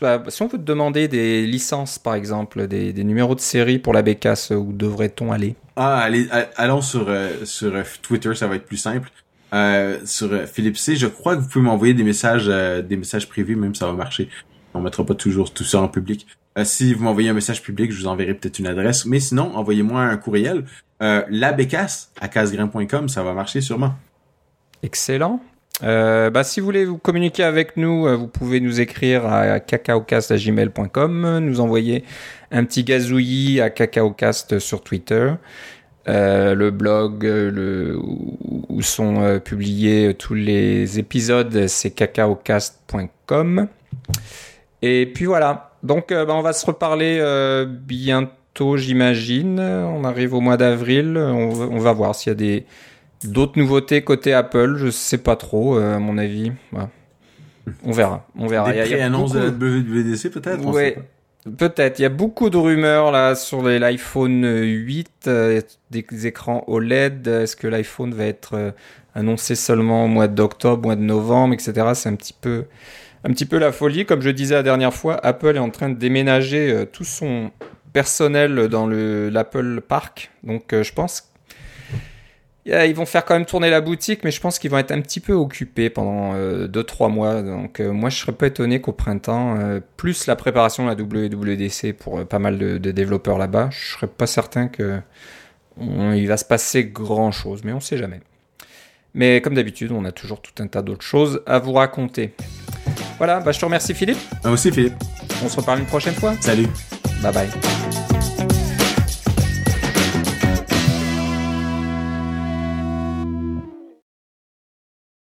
bah, si on veut te demander des licences, par exemple, des, numéros de série pour la bécasse, où devrait-on aller? Ah, allez, allons sur sur Twitter, ça va être plus simple. Euh, sur euh, Philippe C. Je crois que vous pouvez m'envoyer des messages, euh, des messages privés, même ça va marcher. On mettra pas toujours tout ça en public. si vous m'envoyez un message public, je vous enverrai peut-être une adresse. Mais sinon, envoyez-moi un courriel. Euh, la bécasse à casgrain.com, ça va marcher sûrement. Excellent. Bah, si vous voulez vous communiquer avec nous, vous pouvez nous écrire à cacaocast.gmail.com, nous envoyer un petit gazouillis à cacaocast sur Twitter. Euh, le blog euh, où sont euh, publiés tous les épisodes, c'est cacaocast.com. Et puis voilà. Donc bah, on va se reparler bientôt, j'imagine. On arrive au mois d'avril. On, va voir s'il y a des d'autres nouveautés côté Apple. Je sais pas trop, à mon avis. On verra. On verra. Des pré-annonces de la WWDC peut-être. Ouais. Peut-être. Il y a beaucoup de rumeurs là sur l'iPhone 8, euh, des écrans OLED. Est-ce que l'iPhone va être euh, annoncé seulement au mois d'octobre, mois de novembre, etc. C'est un petit peu, un petit peu la folie. Comme je disais la dernière fois, Apple est en train de déménager euh, tout son personnel dans le l'Apple Park. Donc je pense ils vont faire quand même tourner la boutique, mais je pense qu'ils vont être un petit peu occupés pendant 2-3 euh, mois. Donc euh, moi, je serais pas étonné qu'au printemps, euh, plus la préparation de la WWDC pour pas mal de, développeurs là-bas, je serais pas certain que il va se passer grand-chose, mais on sait jamais. Mais comme d'habitude, on a toujours tout un tas d'autres choses à vous raconter. Voilà, bah, je te remercie Philippe. Moi aussi Philippe. On se reparle une prochaine fois. Salut. Bye bye.